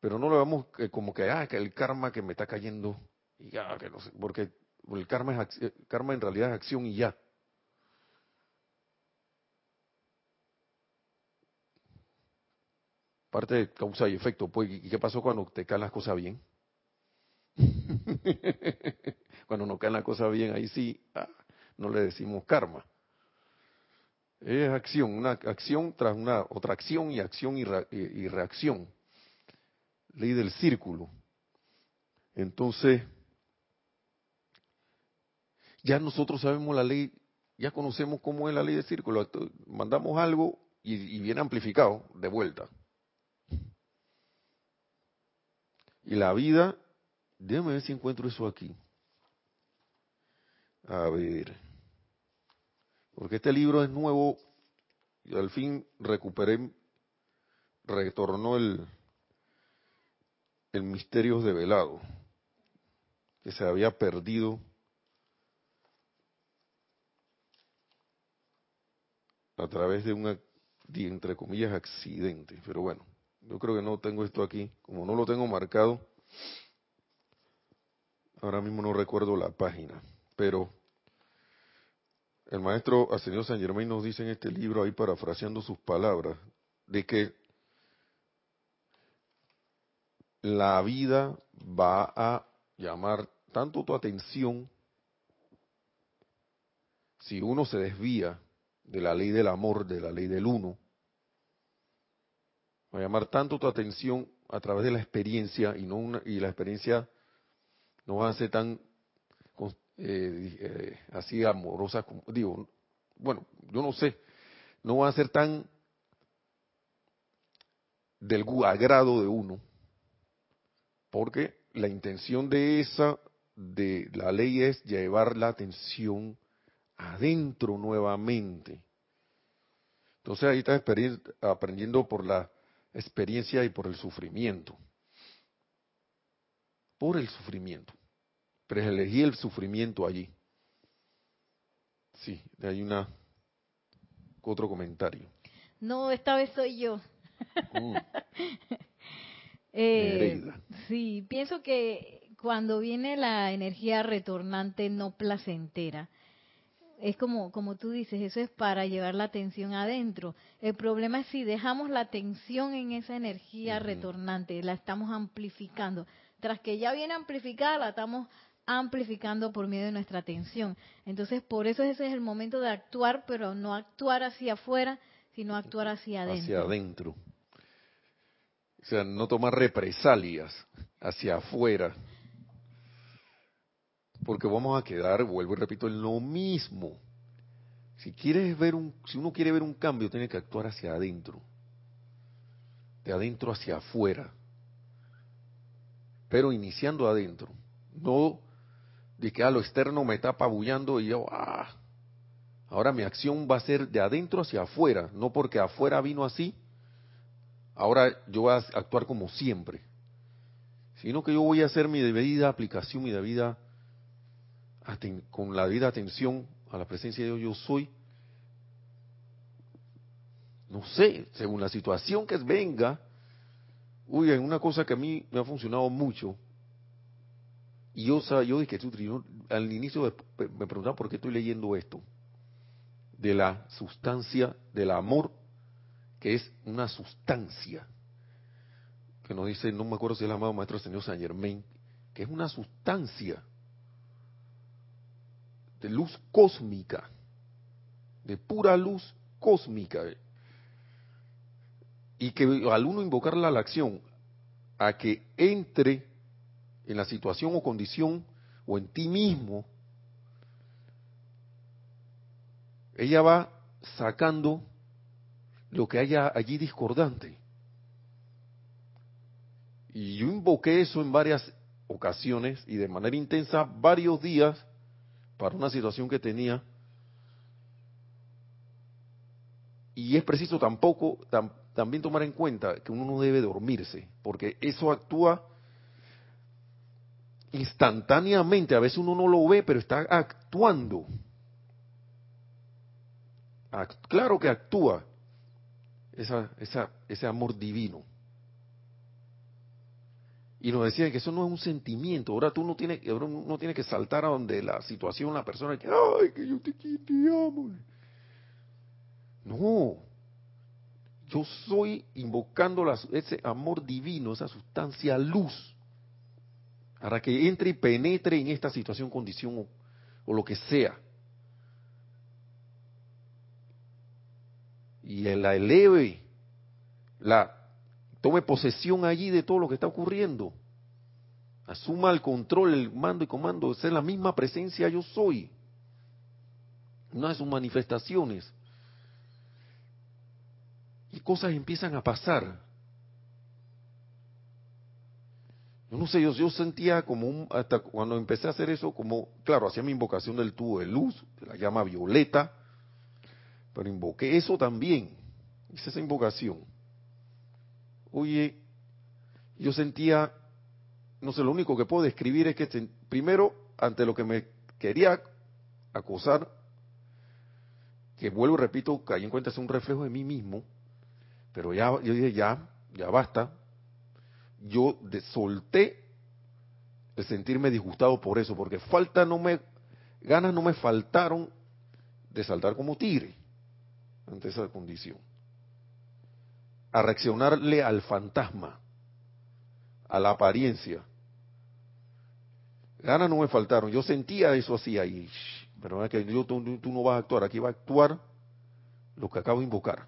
Pero no lo vemos como que, ah, que el karma que me está cayendo, y ya, que no sé, porque el karma, es, eh, karma en realidad es acción y ya. Parte de causa y efecto, pues, ¿y qué pasó cuando te caen las cosas bien? cuando no caen las cosas bien, ahí sí, ah, no le decimos karma. Es acción, una acción tras una otra acción y acción y, reacción. Ley del círculo. Entonces, ya nosotros sabemos la ley, ya conocemos cómo es la ley del círculo. Mandamos algo y, viene amplificado de vuelta. Y la vida, déjame ver si encuentro eso aquí. A ver porque este libro es nuevo y al fin recuperé, retornó el, el misterio develado, que se había perdido. A través de un, entre comillas, accidente. Pero bueno, yo creo que no tengo esto aquí, como no lo tengo marcado, ahora mismo no recuerdo la página, pero el maestro Ascendido San Germain nos dice en este libro, ahí parafraseando sus palabras, de que la vida va a llamar tanto tu atención si uno se desvía de la ley del amor, de la ley del uno, va a llamar tanto tu atención a través de la experiencia y no y la experiencia no va a ser tan eh, eh, así amorosa, digo, bueno, yo no sé, no va a ser tan del agrado de uno, porque la intención de esa, de la ley es llevar la atención adentro nuevamente. Entonces ahí está aprendiendo por la experiencia y por el sufrimiento. Por el sufrimiento pero elegí el sufrimiento allí. Sí, hay una otro comentario. No, esta vez soy yo. Mm. Eh, sí, pienso que cuando viene la energía retornante no placentera, es como, como tú dices, eso es para llevar la atención adentro. El problema es si dejamos la atención en esa energía retornante, la estamos amplificando. Tras que ya viene amplificada, la estamos amplificando por medio de nuestra atención. Entonces, por eso ese es el momento de actuar, pero no actuar hacia afuera, sino actuar hacia adentro. Hacia adentro. O sea, no tomar represalias hacia afuera. Porque vamos a quedar, vuelvo y repito, en lo mismo. Si quieres ver un, si uno quiere ver un cambio, tiene que actuar hacia adentro. De adentro hacia afuera. Pero iniciando adentro. No de que a lo externo me está apabullando y yo, ah, ahora mi acción va a ser de adentro hacia afuera, no porque afuera vino así, ahora yo voy a actuar como siempre, sino que yo voy a hacer mi debida aplicación, mi debida, con la debida atención a la presencia de Dios, yo soy, no sé, según la situación que venga, uy, una cosa que a mí me ha funcionado mucho, y yo, yo dije, al inicio me preguntaba por qué estoy leyendo esto, de la sustancia del amor que es una sustancia, que nos dice, no me acuerdo si es el amado Maestro Señor San Germain, que es una sustancia de luz cósmica, de pura luz cósmica, y que al uno invocarla a la acción, a que entre en la situación o condición o en ti mismo, ella va sacando lo que haya allí discordante. Y yo invoqué eso en varias ocasiones y de manera intensa varios días para una situación que tenía. Y es preciso tampoco también tomar en cuenta que uno no debe dormirse, porque eso actúa instantáneamente. A veces uno no lo ve, pero está actuando. claro que actúa esa, esa, ese amor divino. Y nos decían que eso no es un sentimiento. Ahora tú no tienes, ahora no tienes que saltar a donde la situación, la persona que, ay, que yo te, te amo. No. Yo soy invocando ese amor divino, esa sustancia luz, para que entre y penetre en esta situación, condición o lo que sea. y la eleve, la tome posesión allí de todo lo que está ocurriendo. Asuma el control, el mando y comando, es la misma presencia yo soy. Una de sus manifestaciones. Y cosas empiezan a pasar. Yo no sé, yo, yo sentía como un, hasta cuando empecé a hacer eso, como, claro, hacía mi invocación del tubo de luz, de la llama violeta, pero invoqué eso también. Hice esa invocación. Oye, yo sentía, no sé, lo único que puedo describir es que primero, ante lo que me quería acosar, que vuelvo y repito, caí en cuenta es un reflejo de mí mismo, pero ya, yo dije, ya, ya basta. Yo solté el sentirme disgustado por eso, porque falta no me, ganas no me faltaron de saltar como tigre ante esa condición. A reaccionarle al fantasma, a la apariencia. Ganas no me faltaron. Yo sentía eso así ahí. Pero es que yo, tú, tú no vas a actuar. Aquí va a actuar lo que acabo de invocar.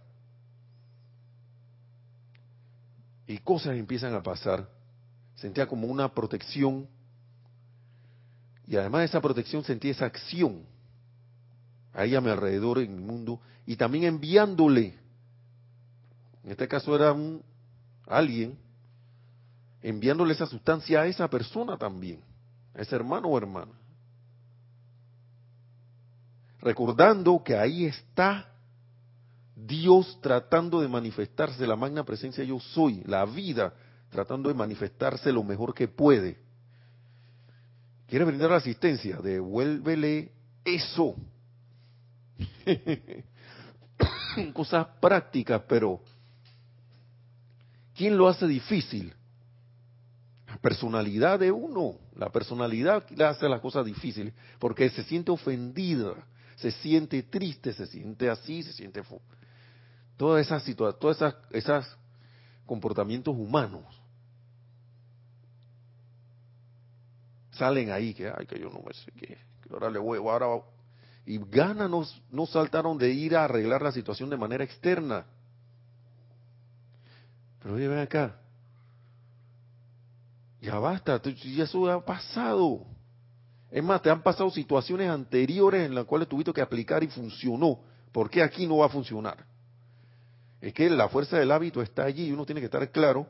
Y cosas empiezan a pasar. Sentía como una protección. Y además de esa protección sentí esa acción ahí a mi alrededor en mi mundo y también enviándole, en este caso era un alguien, enviándole esa sustancia a esa persona también, a ese hermano o hermana. Recordando que ahí está Dios tratando de manifestarse, la magna presencia yo soy, la vida tratando de manifestarse lo mejor que puede. Quiere brindar la asistencia, devuélvele eso cosas prácticas, pero ¿quién lo hace difícil? La personalidad de uno, la personalidad le hace las cosas difíciles, porque se siente ofendida, se siente triste, se siente así, se siente... Todas esas situaciones, todas esas, esas comportamientos humanos salen ahí, que, ay, que yo no me sé qué, que ahora le voy, ahora... Y ganas no, no saltaron de ir a arreglar la situación de manera externa. Pero oye, ven acá. Ya basta, ya eso ha pasado. Es más, te han pasado situaciones anteriores en las cuales tuviste que aplicar y funcionó. ¿Por qué aquí no va a funcionar? Es que la fuerza del hábito está allí y uno tiene que estar claro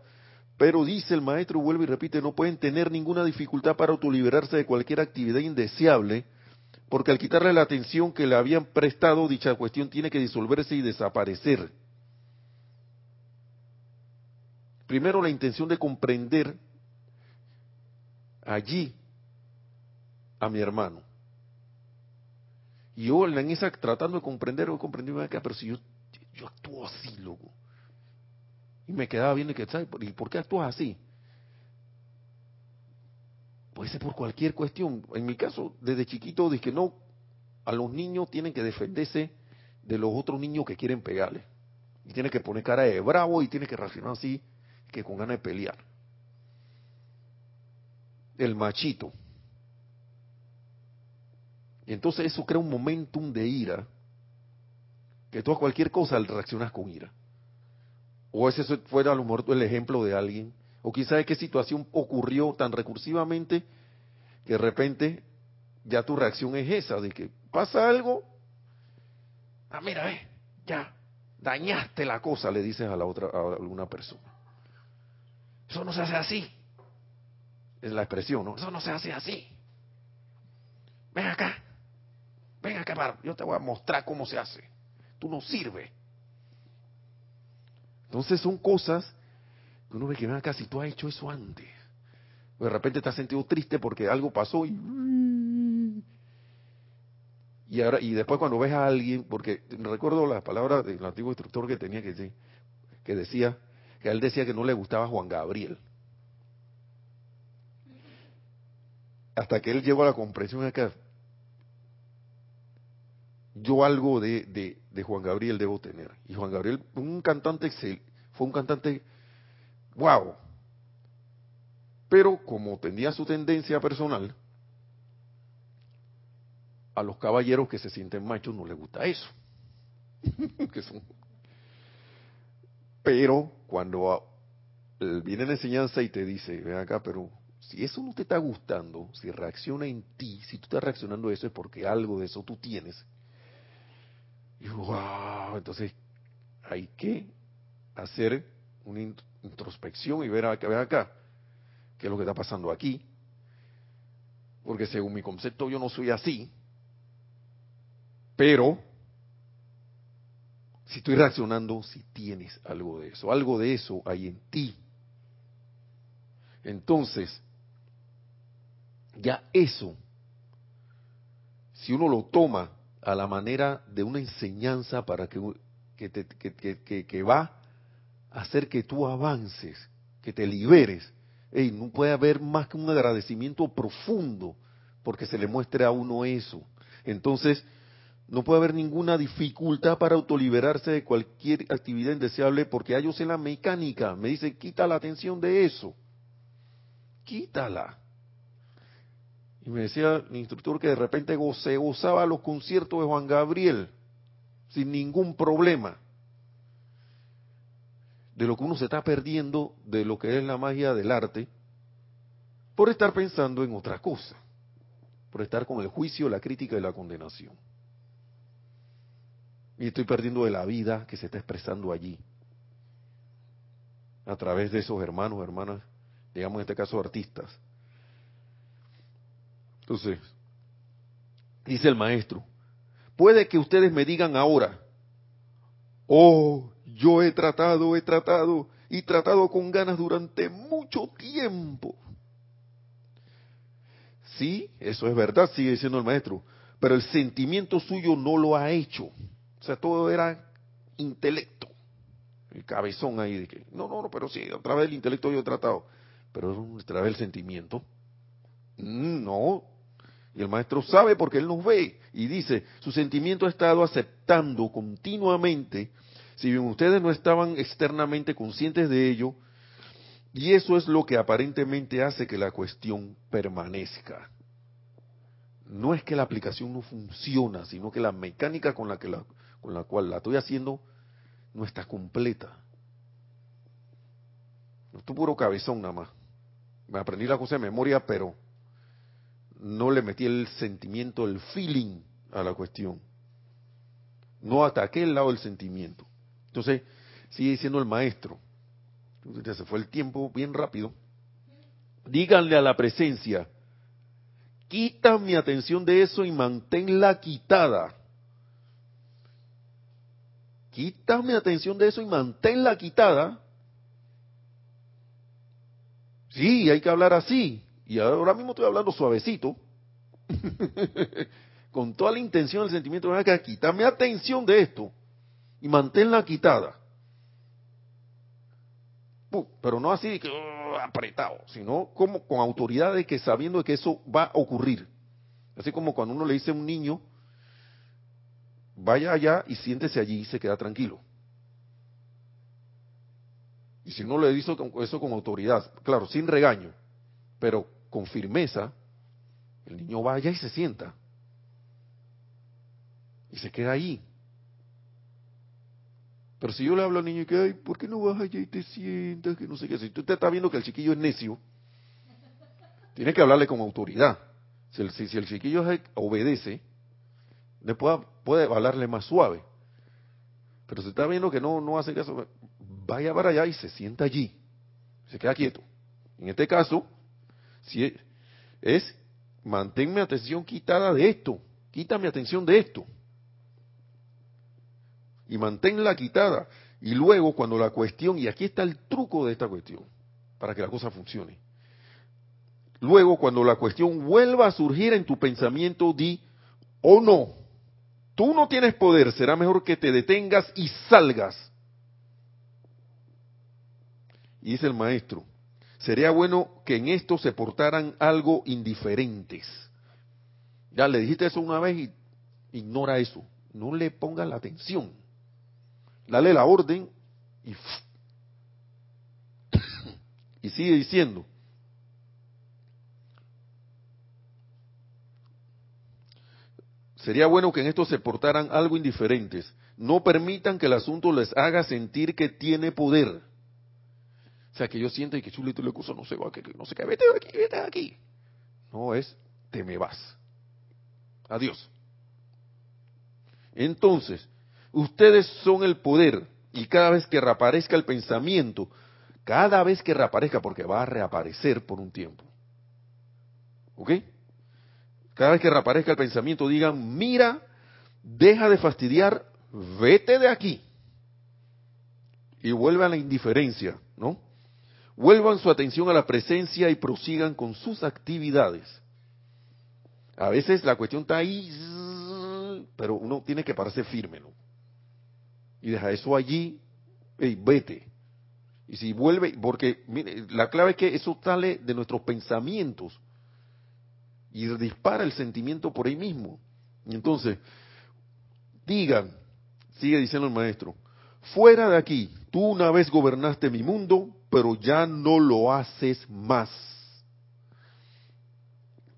pero dice el maestro, vuelve y repite, no pueden tener ninguna dificultad para autoliberarse de cualquier actividad indeseable, porque al quitarle la atención que le habían prestado, dicha cuestión tiene que disolverse y desaparecer. Primero la intención de comprender allí a mi hermano. Y yo en esa tratando de comprender, voy comprendiendo pero si yo, yo actúo así, loco. Y me quedaba viendo que, ¿sabes? ¿Y por qué actúas así? Puede ser por cualquier cuestión. En mi caso, desde chiquito, dije no, a los niños tienen que defenderse de los otros niños que quieren pegarle. Y tiene que poner cara de bravo y tiene que reaccionar así, que con ganas de pelear. El machito. Y entonces eso crea un momentum de ira, que tú a cualquier cosa reaccionas con ira. O ese fuera el ejemplo de alguien. O quizás qué situación ocurrió tan recursivamente que de repente ya tu reacción es esa, de que pasa algo. Ah, mira, eh, ya, dañaste la cosa, le dices a la otra, a alguna persona. Eso no se hace así. Es la expresión, ¿no? Eso no se hace así. Ven acá. Ven acá, yo te voy a mostrar cómo se hace. Tú no sirves. Entonces son cosas que uno ve que, acá, si tú has hecho eso antes. de repente te has sentido triste porque algo pasó y... Y, ahora, y después cuando ves a alguien, porque recuerdo las palabras del antiguo instructor que tenía que decir, que decía, que él decía que no le gustaba Juan Gabriel. Hasta que él llegó a la comprensión acá, yo algo de, Juan Gabriel debo tener. Y Juan Gabriel, un cantante, fue un cantante, wow. Pero como tenía su tendencia personal, a los caballeros que se sienten machos no les gusta eso. Pero cuando viene la enseñanza y te dice, ven acá, pero si eso no te está gustando, si reacciona en ti, si tú estás reaccionando a eso es porque algo de eso tú tienes, y wow, entonces hay que hacer una introspección y ver, ver acá qué es lo que está pasando aquí. Porque según mi concepto yo no soy así, pero si estoy reaccionando, si tienes algo de eso, algo de eso hay en ti. Entonces, ya eso, si uno lo toma a la manera de una enseñanza para que, que, te, que, que, va a hacer que tú avances, que te liberes. y no puede haber más que un agradecimiento profundo porque se le muestre a uno eso. Entonces, no puede haber ninguna dificultad para autoliberarse de cualquier actividad indeseable porque ellos en la mecánica me dice, quita la atención de eso. Quítala. Y me decía el instructor que de repente se gozaba los conciertos de Juan Gabriel sin ningún problema. De lo que uno se está perdiendo de lo que es la magia del arte por estar pensando en otra cosa, por estar con el juicio, la crítica y la condenación. Y estoy perdiendo de la vida que se está expresando allí, a través de esos hermanos, hermanas, digamos en este caso artistas, entonces, dice el maestro, puede que ustedes me digan ahora, oh, yo he tratado, he tratado y tratado con ganas durante mucho tiempo. Sí, eso es verdad, sigue diciendo el maestro, pero el sentimiento suyo no lo ha hecho. O sea, todo era intelecto. El cabezón ahí de que, no, no, no, pero sí, a través del intelecto yo he tratado. Pero a través del sentimiento. Mm, no. Y el maestro sabe porque él nos ve y dice, su sentimiento ha estado aceptando continuamente, si bien ustedes no estaban externamente conscientes de ello, y eso es lo que aparentemente hace que la cuestión permanezca no es que la aplicación no funciona, sino que la mecánica con la, que la, con la cual la estoy haciendo no está completa. No estoy puro cabezón nada más. Me aprendí la cosa de memoria, pero no le metí el sentimiento, el feeling a la cuestión. No ataqué el lado del sentimiento. Entonces, sigue diciendo el maestro. Se fue el tiempo bien rápido. Díganle a la presencia, quita mi atención de eso y manténla quitada. Quita mi atención de eso y manténla quitada. Sí, hay que hablar así. Y ahora mismo estoy hablando suavecito. Con toda la intención, el sentimiento, de que quitarme atención de esto y manténla quitada. Pero no así que apretado, sino como con autoridad de que sabiendo que eso va a ocurrir. Así como cuando uno le dice a un niño, vaya allá y siéntese allí y se queda tranquilo. Y si uno le dice eso con autoridad, claro, sin regaño, pero con firmeza, el niño vaya y se sienta. Y se queda ahí. Pero si yo le hablo al niño y que, ay, ¿por qué no vas allá y te sientas? Que no sé qué. Si tú te estás viendo que el chiquillo es necio, tienes que hablarle con autoridad. Si el, si, el chiquillo obedece, le puede, hablarle más suave. Pero si está viendo que no, no hace caso, vaya para allá y se sienta allí. Se queda quieto. En este caso, si es, es manténme atención quitada de esto. Quítame atención de esto y manténla quitada. Y luego cuando la cuestión, y aquí está el truco de esta cuestión, para que la cosa funcione. Luego cuando la cuestión vuelva a surgir en tu pensamiento, di, oh no, tú no tienes poder, será mejor que te detengas y salgas. Y dice el maestro, sería bueno que en esto se portaran algo indiferentes. Ya le dijiste eso una vez y ignora eso, no le ponga la atención dale la orden y, y sigue diciendo. Sería bueno que en esto se portaran algo indiferentes. No permitan que el asunto les haga sentir que tiene poder. O sea, que yo siento y que chulito le no se va, que, no sé qué, vete de aquí, vete de aquí. No es, te me vas. Adiós. Entonces, Ustedes son el poder y cada vez que reaparezca el pensamiento, cada vez que reaparezca, porque va a reaparecer por un tiempo. ¿Ok? Cada vez que reaparezca el pensamiento, digan, mira, deja de fastidiar, vete de aquí. Y vuelvan a la indiferencia, ¿no? Vuelvan su atención a la presencia y prosigan con sus actividades. A veces la cuestión está ahí, pero uno tiene que pararse firme, ¿no? y deja eso allí, y vete. Y si vuelve, porque mire, la clave es que eso sale de nuestros pensamientos y dispara el sentimiento por ahí mismo. Y entonces, digan, sigue diciendo el maestro, fuera de aquí, tú una vez gobernaste mi mundo, pero ya no lo haces más.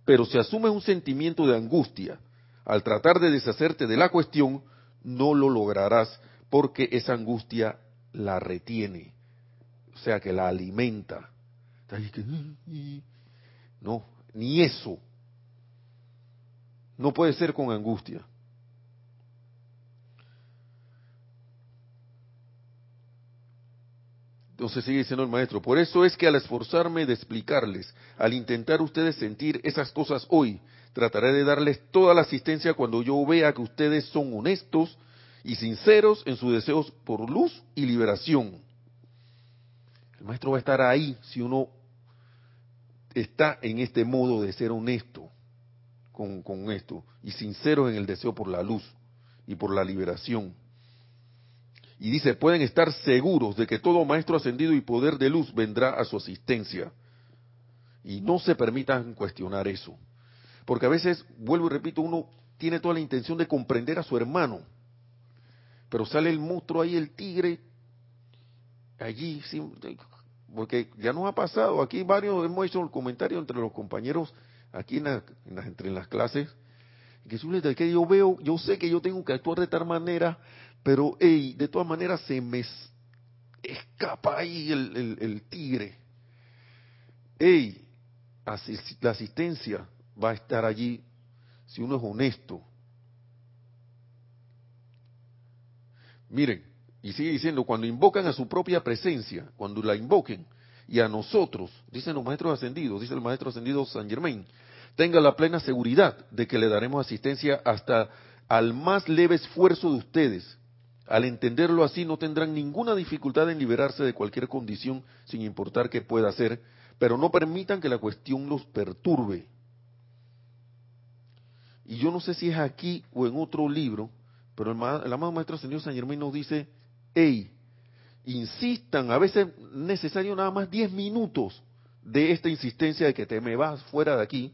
Pero si asumes un sentimiento de angustia al tratar de deshacerte de la cuestión, no lo lograrás porque esa angustia la retiene, o sea que la alimenta. No, ni eso. No puede ser con angustia. Entonces sigue diciendo el maestro, por eso es que al esforzarme de explicarles, al intentar ustedes sentir esas cosas hoy, trataré de darles toda la asistencia cuando yo vea que ustedes son honestos y sinceros en sus deseos por luz y liberación. El maestro va a estar ahí si uno está en este modo de ser honesto, con, con esto y sinceros en el deseo por la luz y por la liberación. Y dice, pueden estar seguros de que todo maestro ascendido y poder de luz vendrá a su asistencia. Y no se permitan cuestionar eso. Porque a veces, vuelvo y repito, uno tiene toda la intención de comprender a su hermano. Pero sale el monstruo ahí, el tigre, allí, porque ya nos ha pasado, aquí varios hemos hecho el comentario entre los compañeros, aquí en, las, entre las clases, que, que yo veo, yo sé que yo tengo que actuar de tal manera, pero hey, de todas maneras se me escapa ahí el, tigre. Hey, la asistencia va a estar allí si uno es honesto. Miren, y sigue diciendo, cuando invocan a su propia presencia, cuando la invoquen, y a nosotros, dicen los maestros ascendidos, dice el maestro ascendido San Germain, tenga la plena seguridad de que le daremos asistencia hasta al más leve esfuerzo de ustedes. Al entenderlo así, no tendrán ninguna dificultad en liberarse de cualquier condición, sin importar qué pueda ser, pero no permitan que la cuestión los perturbe. Y yo no sé si es aquí o en otro libro, pero el, amado Maestro Señor San Germán nos dice, hey, insistan, a veces necesario nada más 10 minutos de esta insistencia de que te me vas fuera de aquí,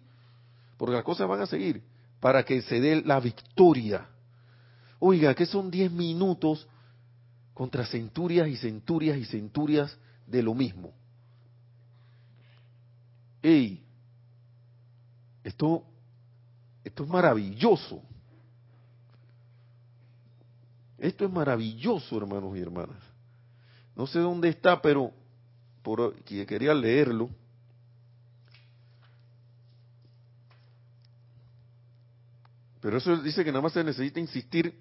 porque las cosas van a seguir, para que se dé la victoria. Oiga, que son 10 minutos contra centurias y centurias y centurias de lo mismo. Ey, esto, esto es maravilloso. Esto es maravilloso, hermanos y hermanas. No sé dónde está, pero por, quería leerlo. Pero eso dice que nada más se necesita insistir.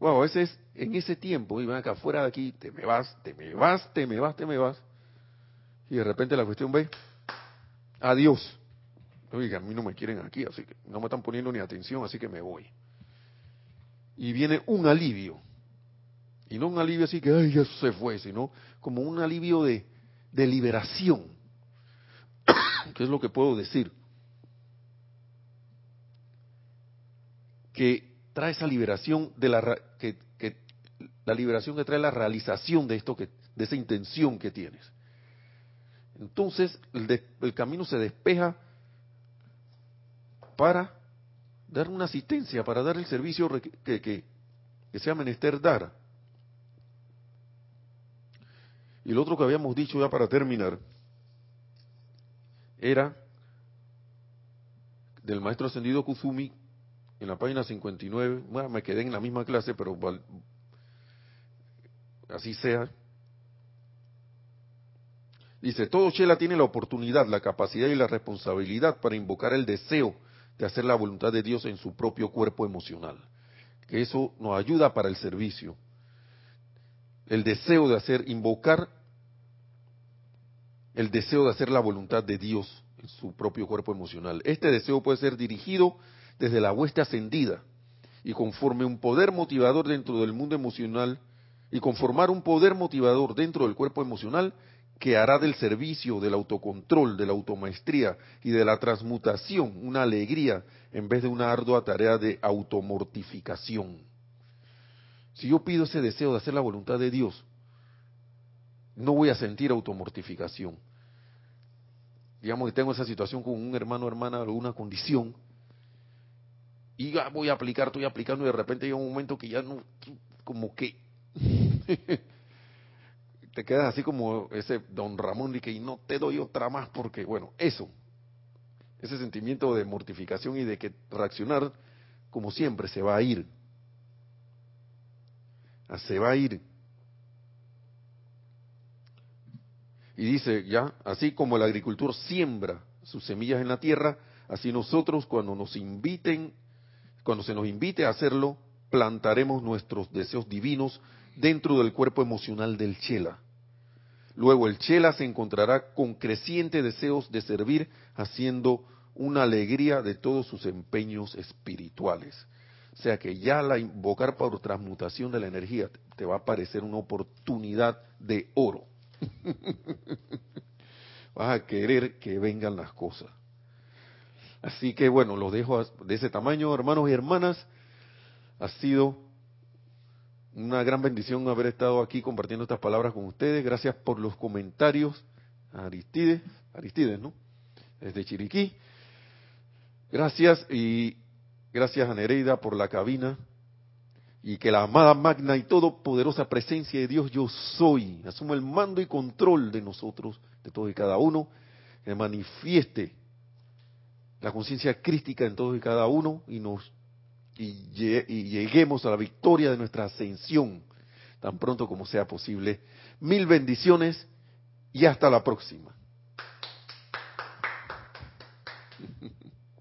Wow, a veces en ese tiempo, y van acá afuera de aquí, te me vas, te me vas, te me vas, te me vas. Y de repente la cuestión ve, adiós. Oiga, a mí no me quieren aquí, así que no me están poniendo ni atención, así que me voy. Y viene un alivio. Y no un alivio así que, ay, eso se fue, sino como un alivio de, de liberación. ¿Qué es lo que puedo decir? que trae esa liberación de la que, la liberación que trae la realización de esto que de esa intención que tienes. Entonces el, camino se despeja para dar una asistencia, para dar el servicio que, que, que sea menester dar. Y lo otro que habíamos dicho ya para terminar era del maestro ascendido Kuzumi en la página 59, bueno, me quedé en la misma clase, pero así sea. Dice, todo Chela tiene la oportunidad, la capacidad y la responsabilidad para invocar el deseo de hacer la voluntad de Dios en su propio cuerpo emocional. Que eso nos ayuda para el servicio. El deseo de hacer, invocar el deseo de hacer la voluntad de Dios en su propio cuerpo emocional. Este deseo puede ser dirigido desde la hueste ascendida y conforme un poder motivador dentro del mundo emocional y conformar un poder motivador dentro del cuerpo emocional que hará del servicio, del autocontrol, de la automaestría y de la transmutación una alegría en vez de una ardua tarea de automortificación. Si yo pido ese deseo de hacer la voluntad de Dios, no voy a sentir automortificación. Digamos que tengo esa situación con un hermano o hermana o una condición, y ya voy a aplicar, estoy aplicando y de repente llega un momento que ya no, como que te quedas así como ese don Ramón y que no te doy otra más porque, bueno, eso, ese sentimiento de mortificación y de que reaccionar como siempre se va a ir, ah, se va a ir. Y dice ya, así como el agricultor siembra sus semillas en la tierra, así nosotros cuando nos inviten cuando se nos invite a hacerlo, plantaremos nuestros deseos divinos dentro del cuerpo emocional del Chela. Luego el Chela se encontrará con crecientes deseos de servir, haciendo una alegría de todos sus empeños espirituales. O sea que ya la invocar por transmutación de la energía te va a parecer una oportunidad de oro. Vas a querer que vengan las cosas. Así que bueno, los dejo de ese tamaño, hermanos y hermanas. Ha sido una gran bendición haber estado aquí compartiendo estas palabras con ustedes. Gracias por los comentarios. Aristides, Aristides, ¿no? Desde Chiriquí. Gracias y gracias a Nereida por la cabina. Y que la amada magna y todopoderosa presencia de Dios yo soy asuma el mando y control de nosotros, de todos y cada uno, que manifieste la conciencia crítica en todos y cada uno y nos y, lleguemos a la victoria de nuestra ascensión tan pronto como sea posible. Mil bendiciones y hasta la próxima.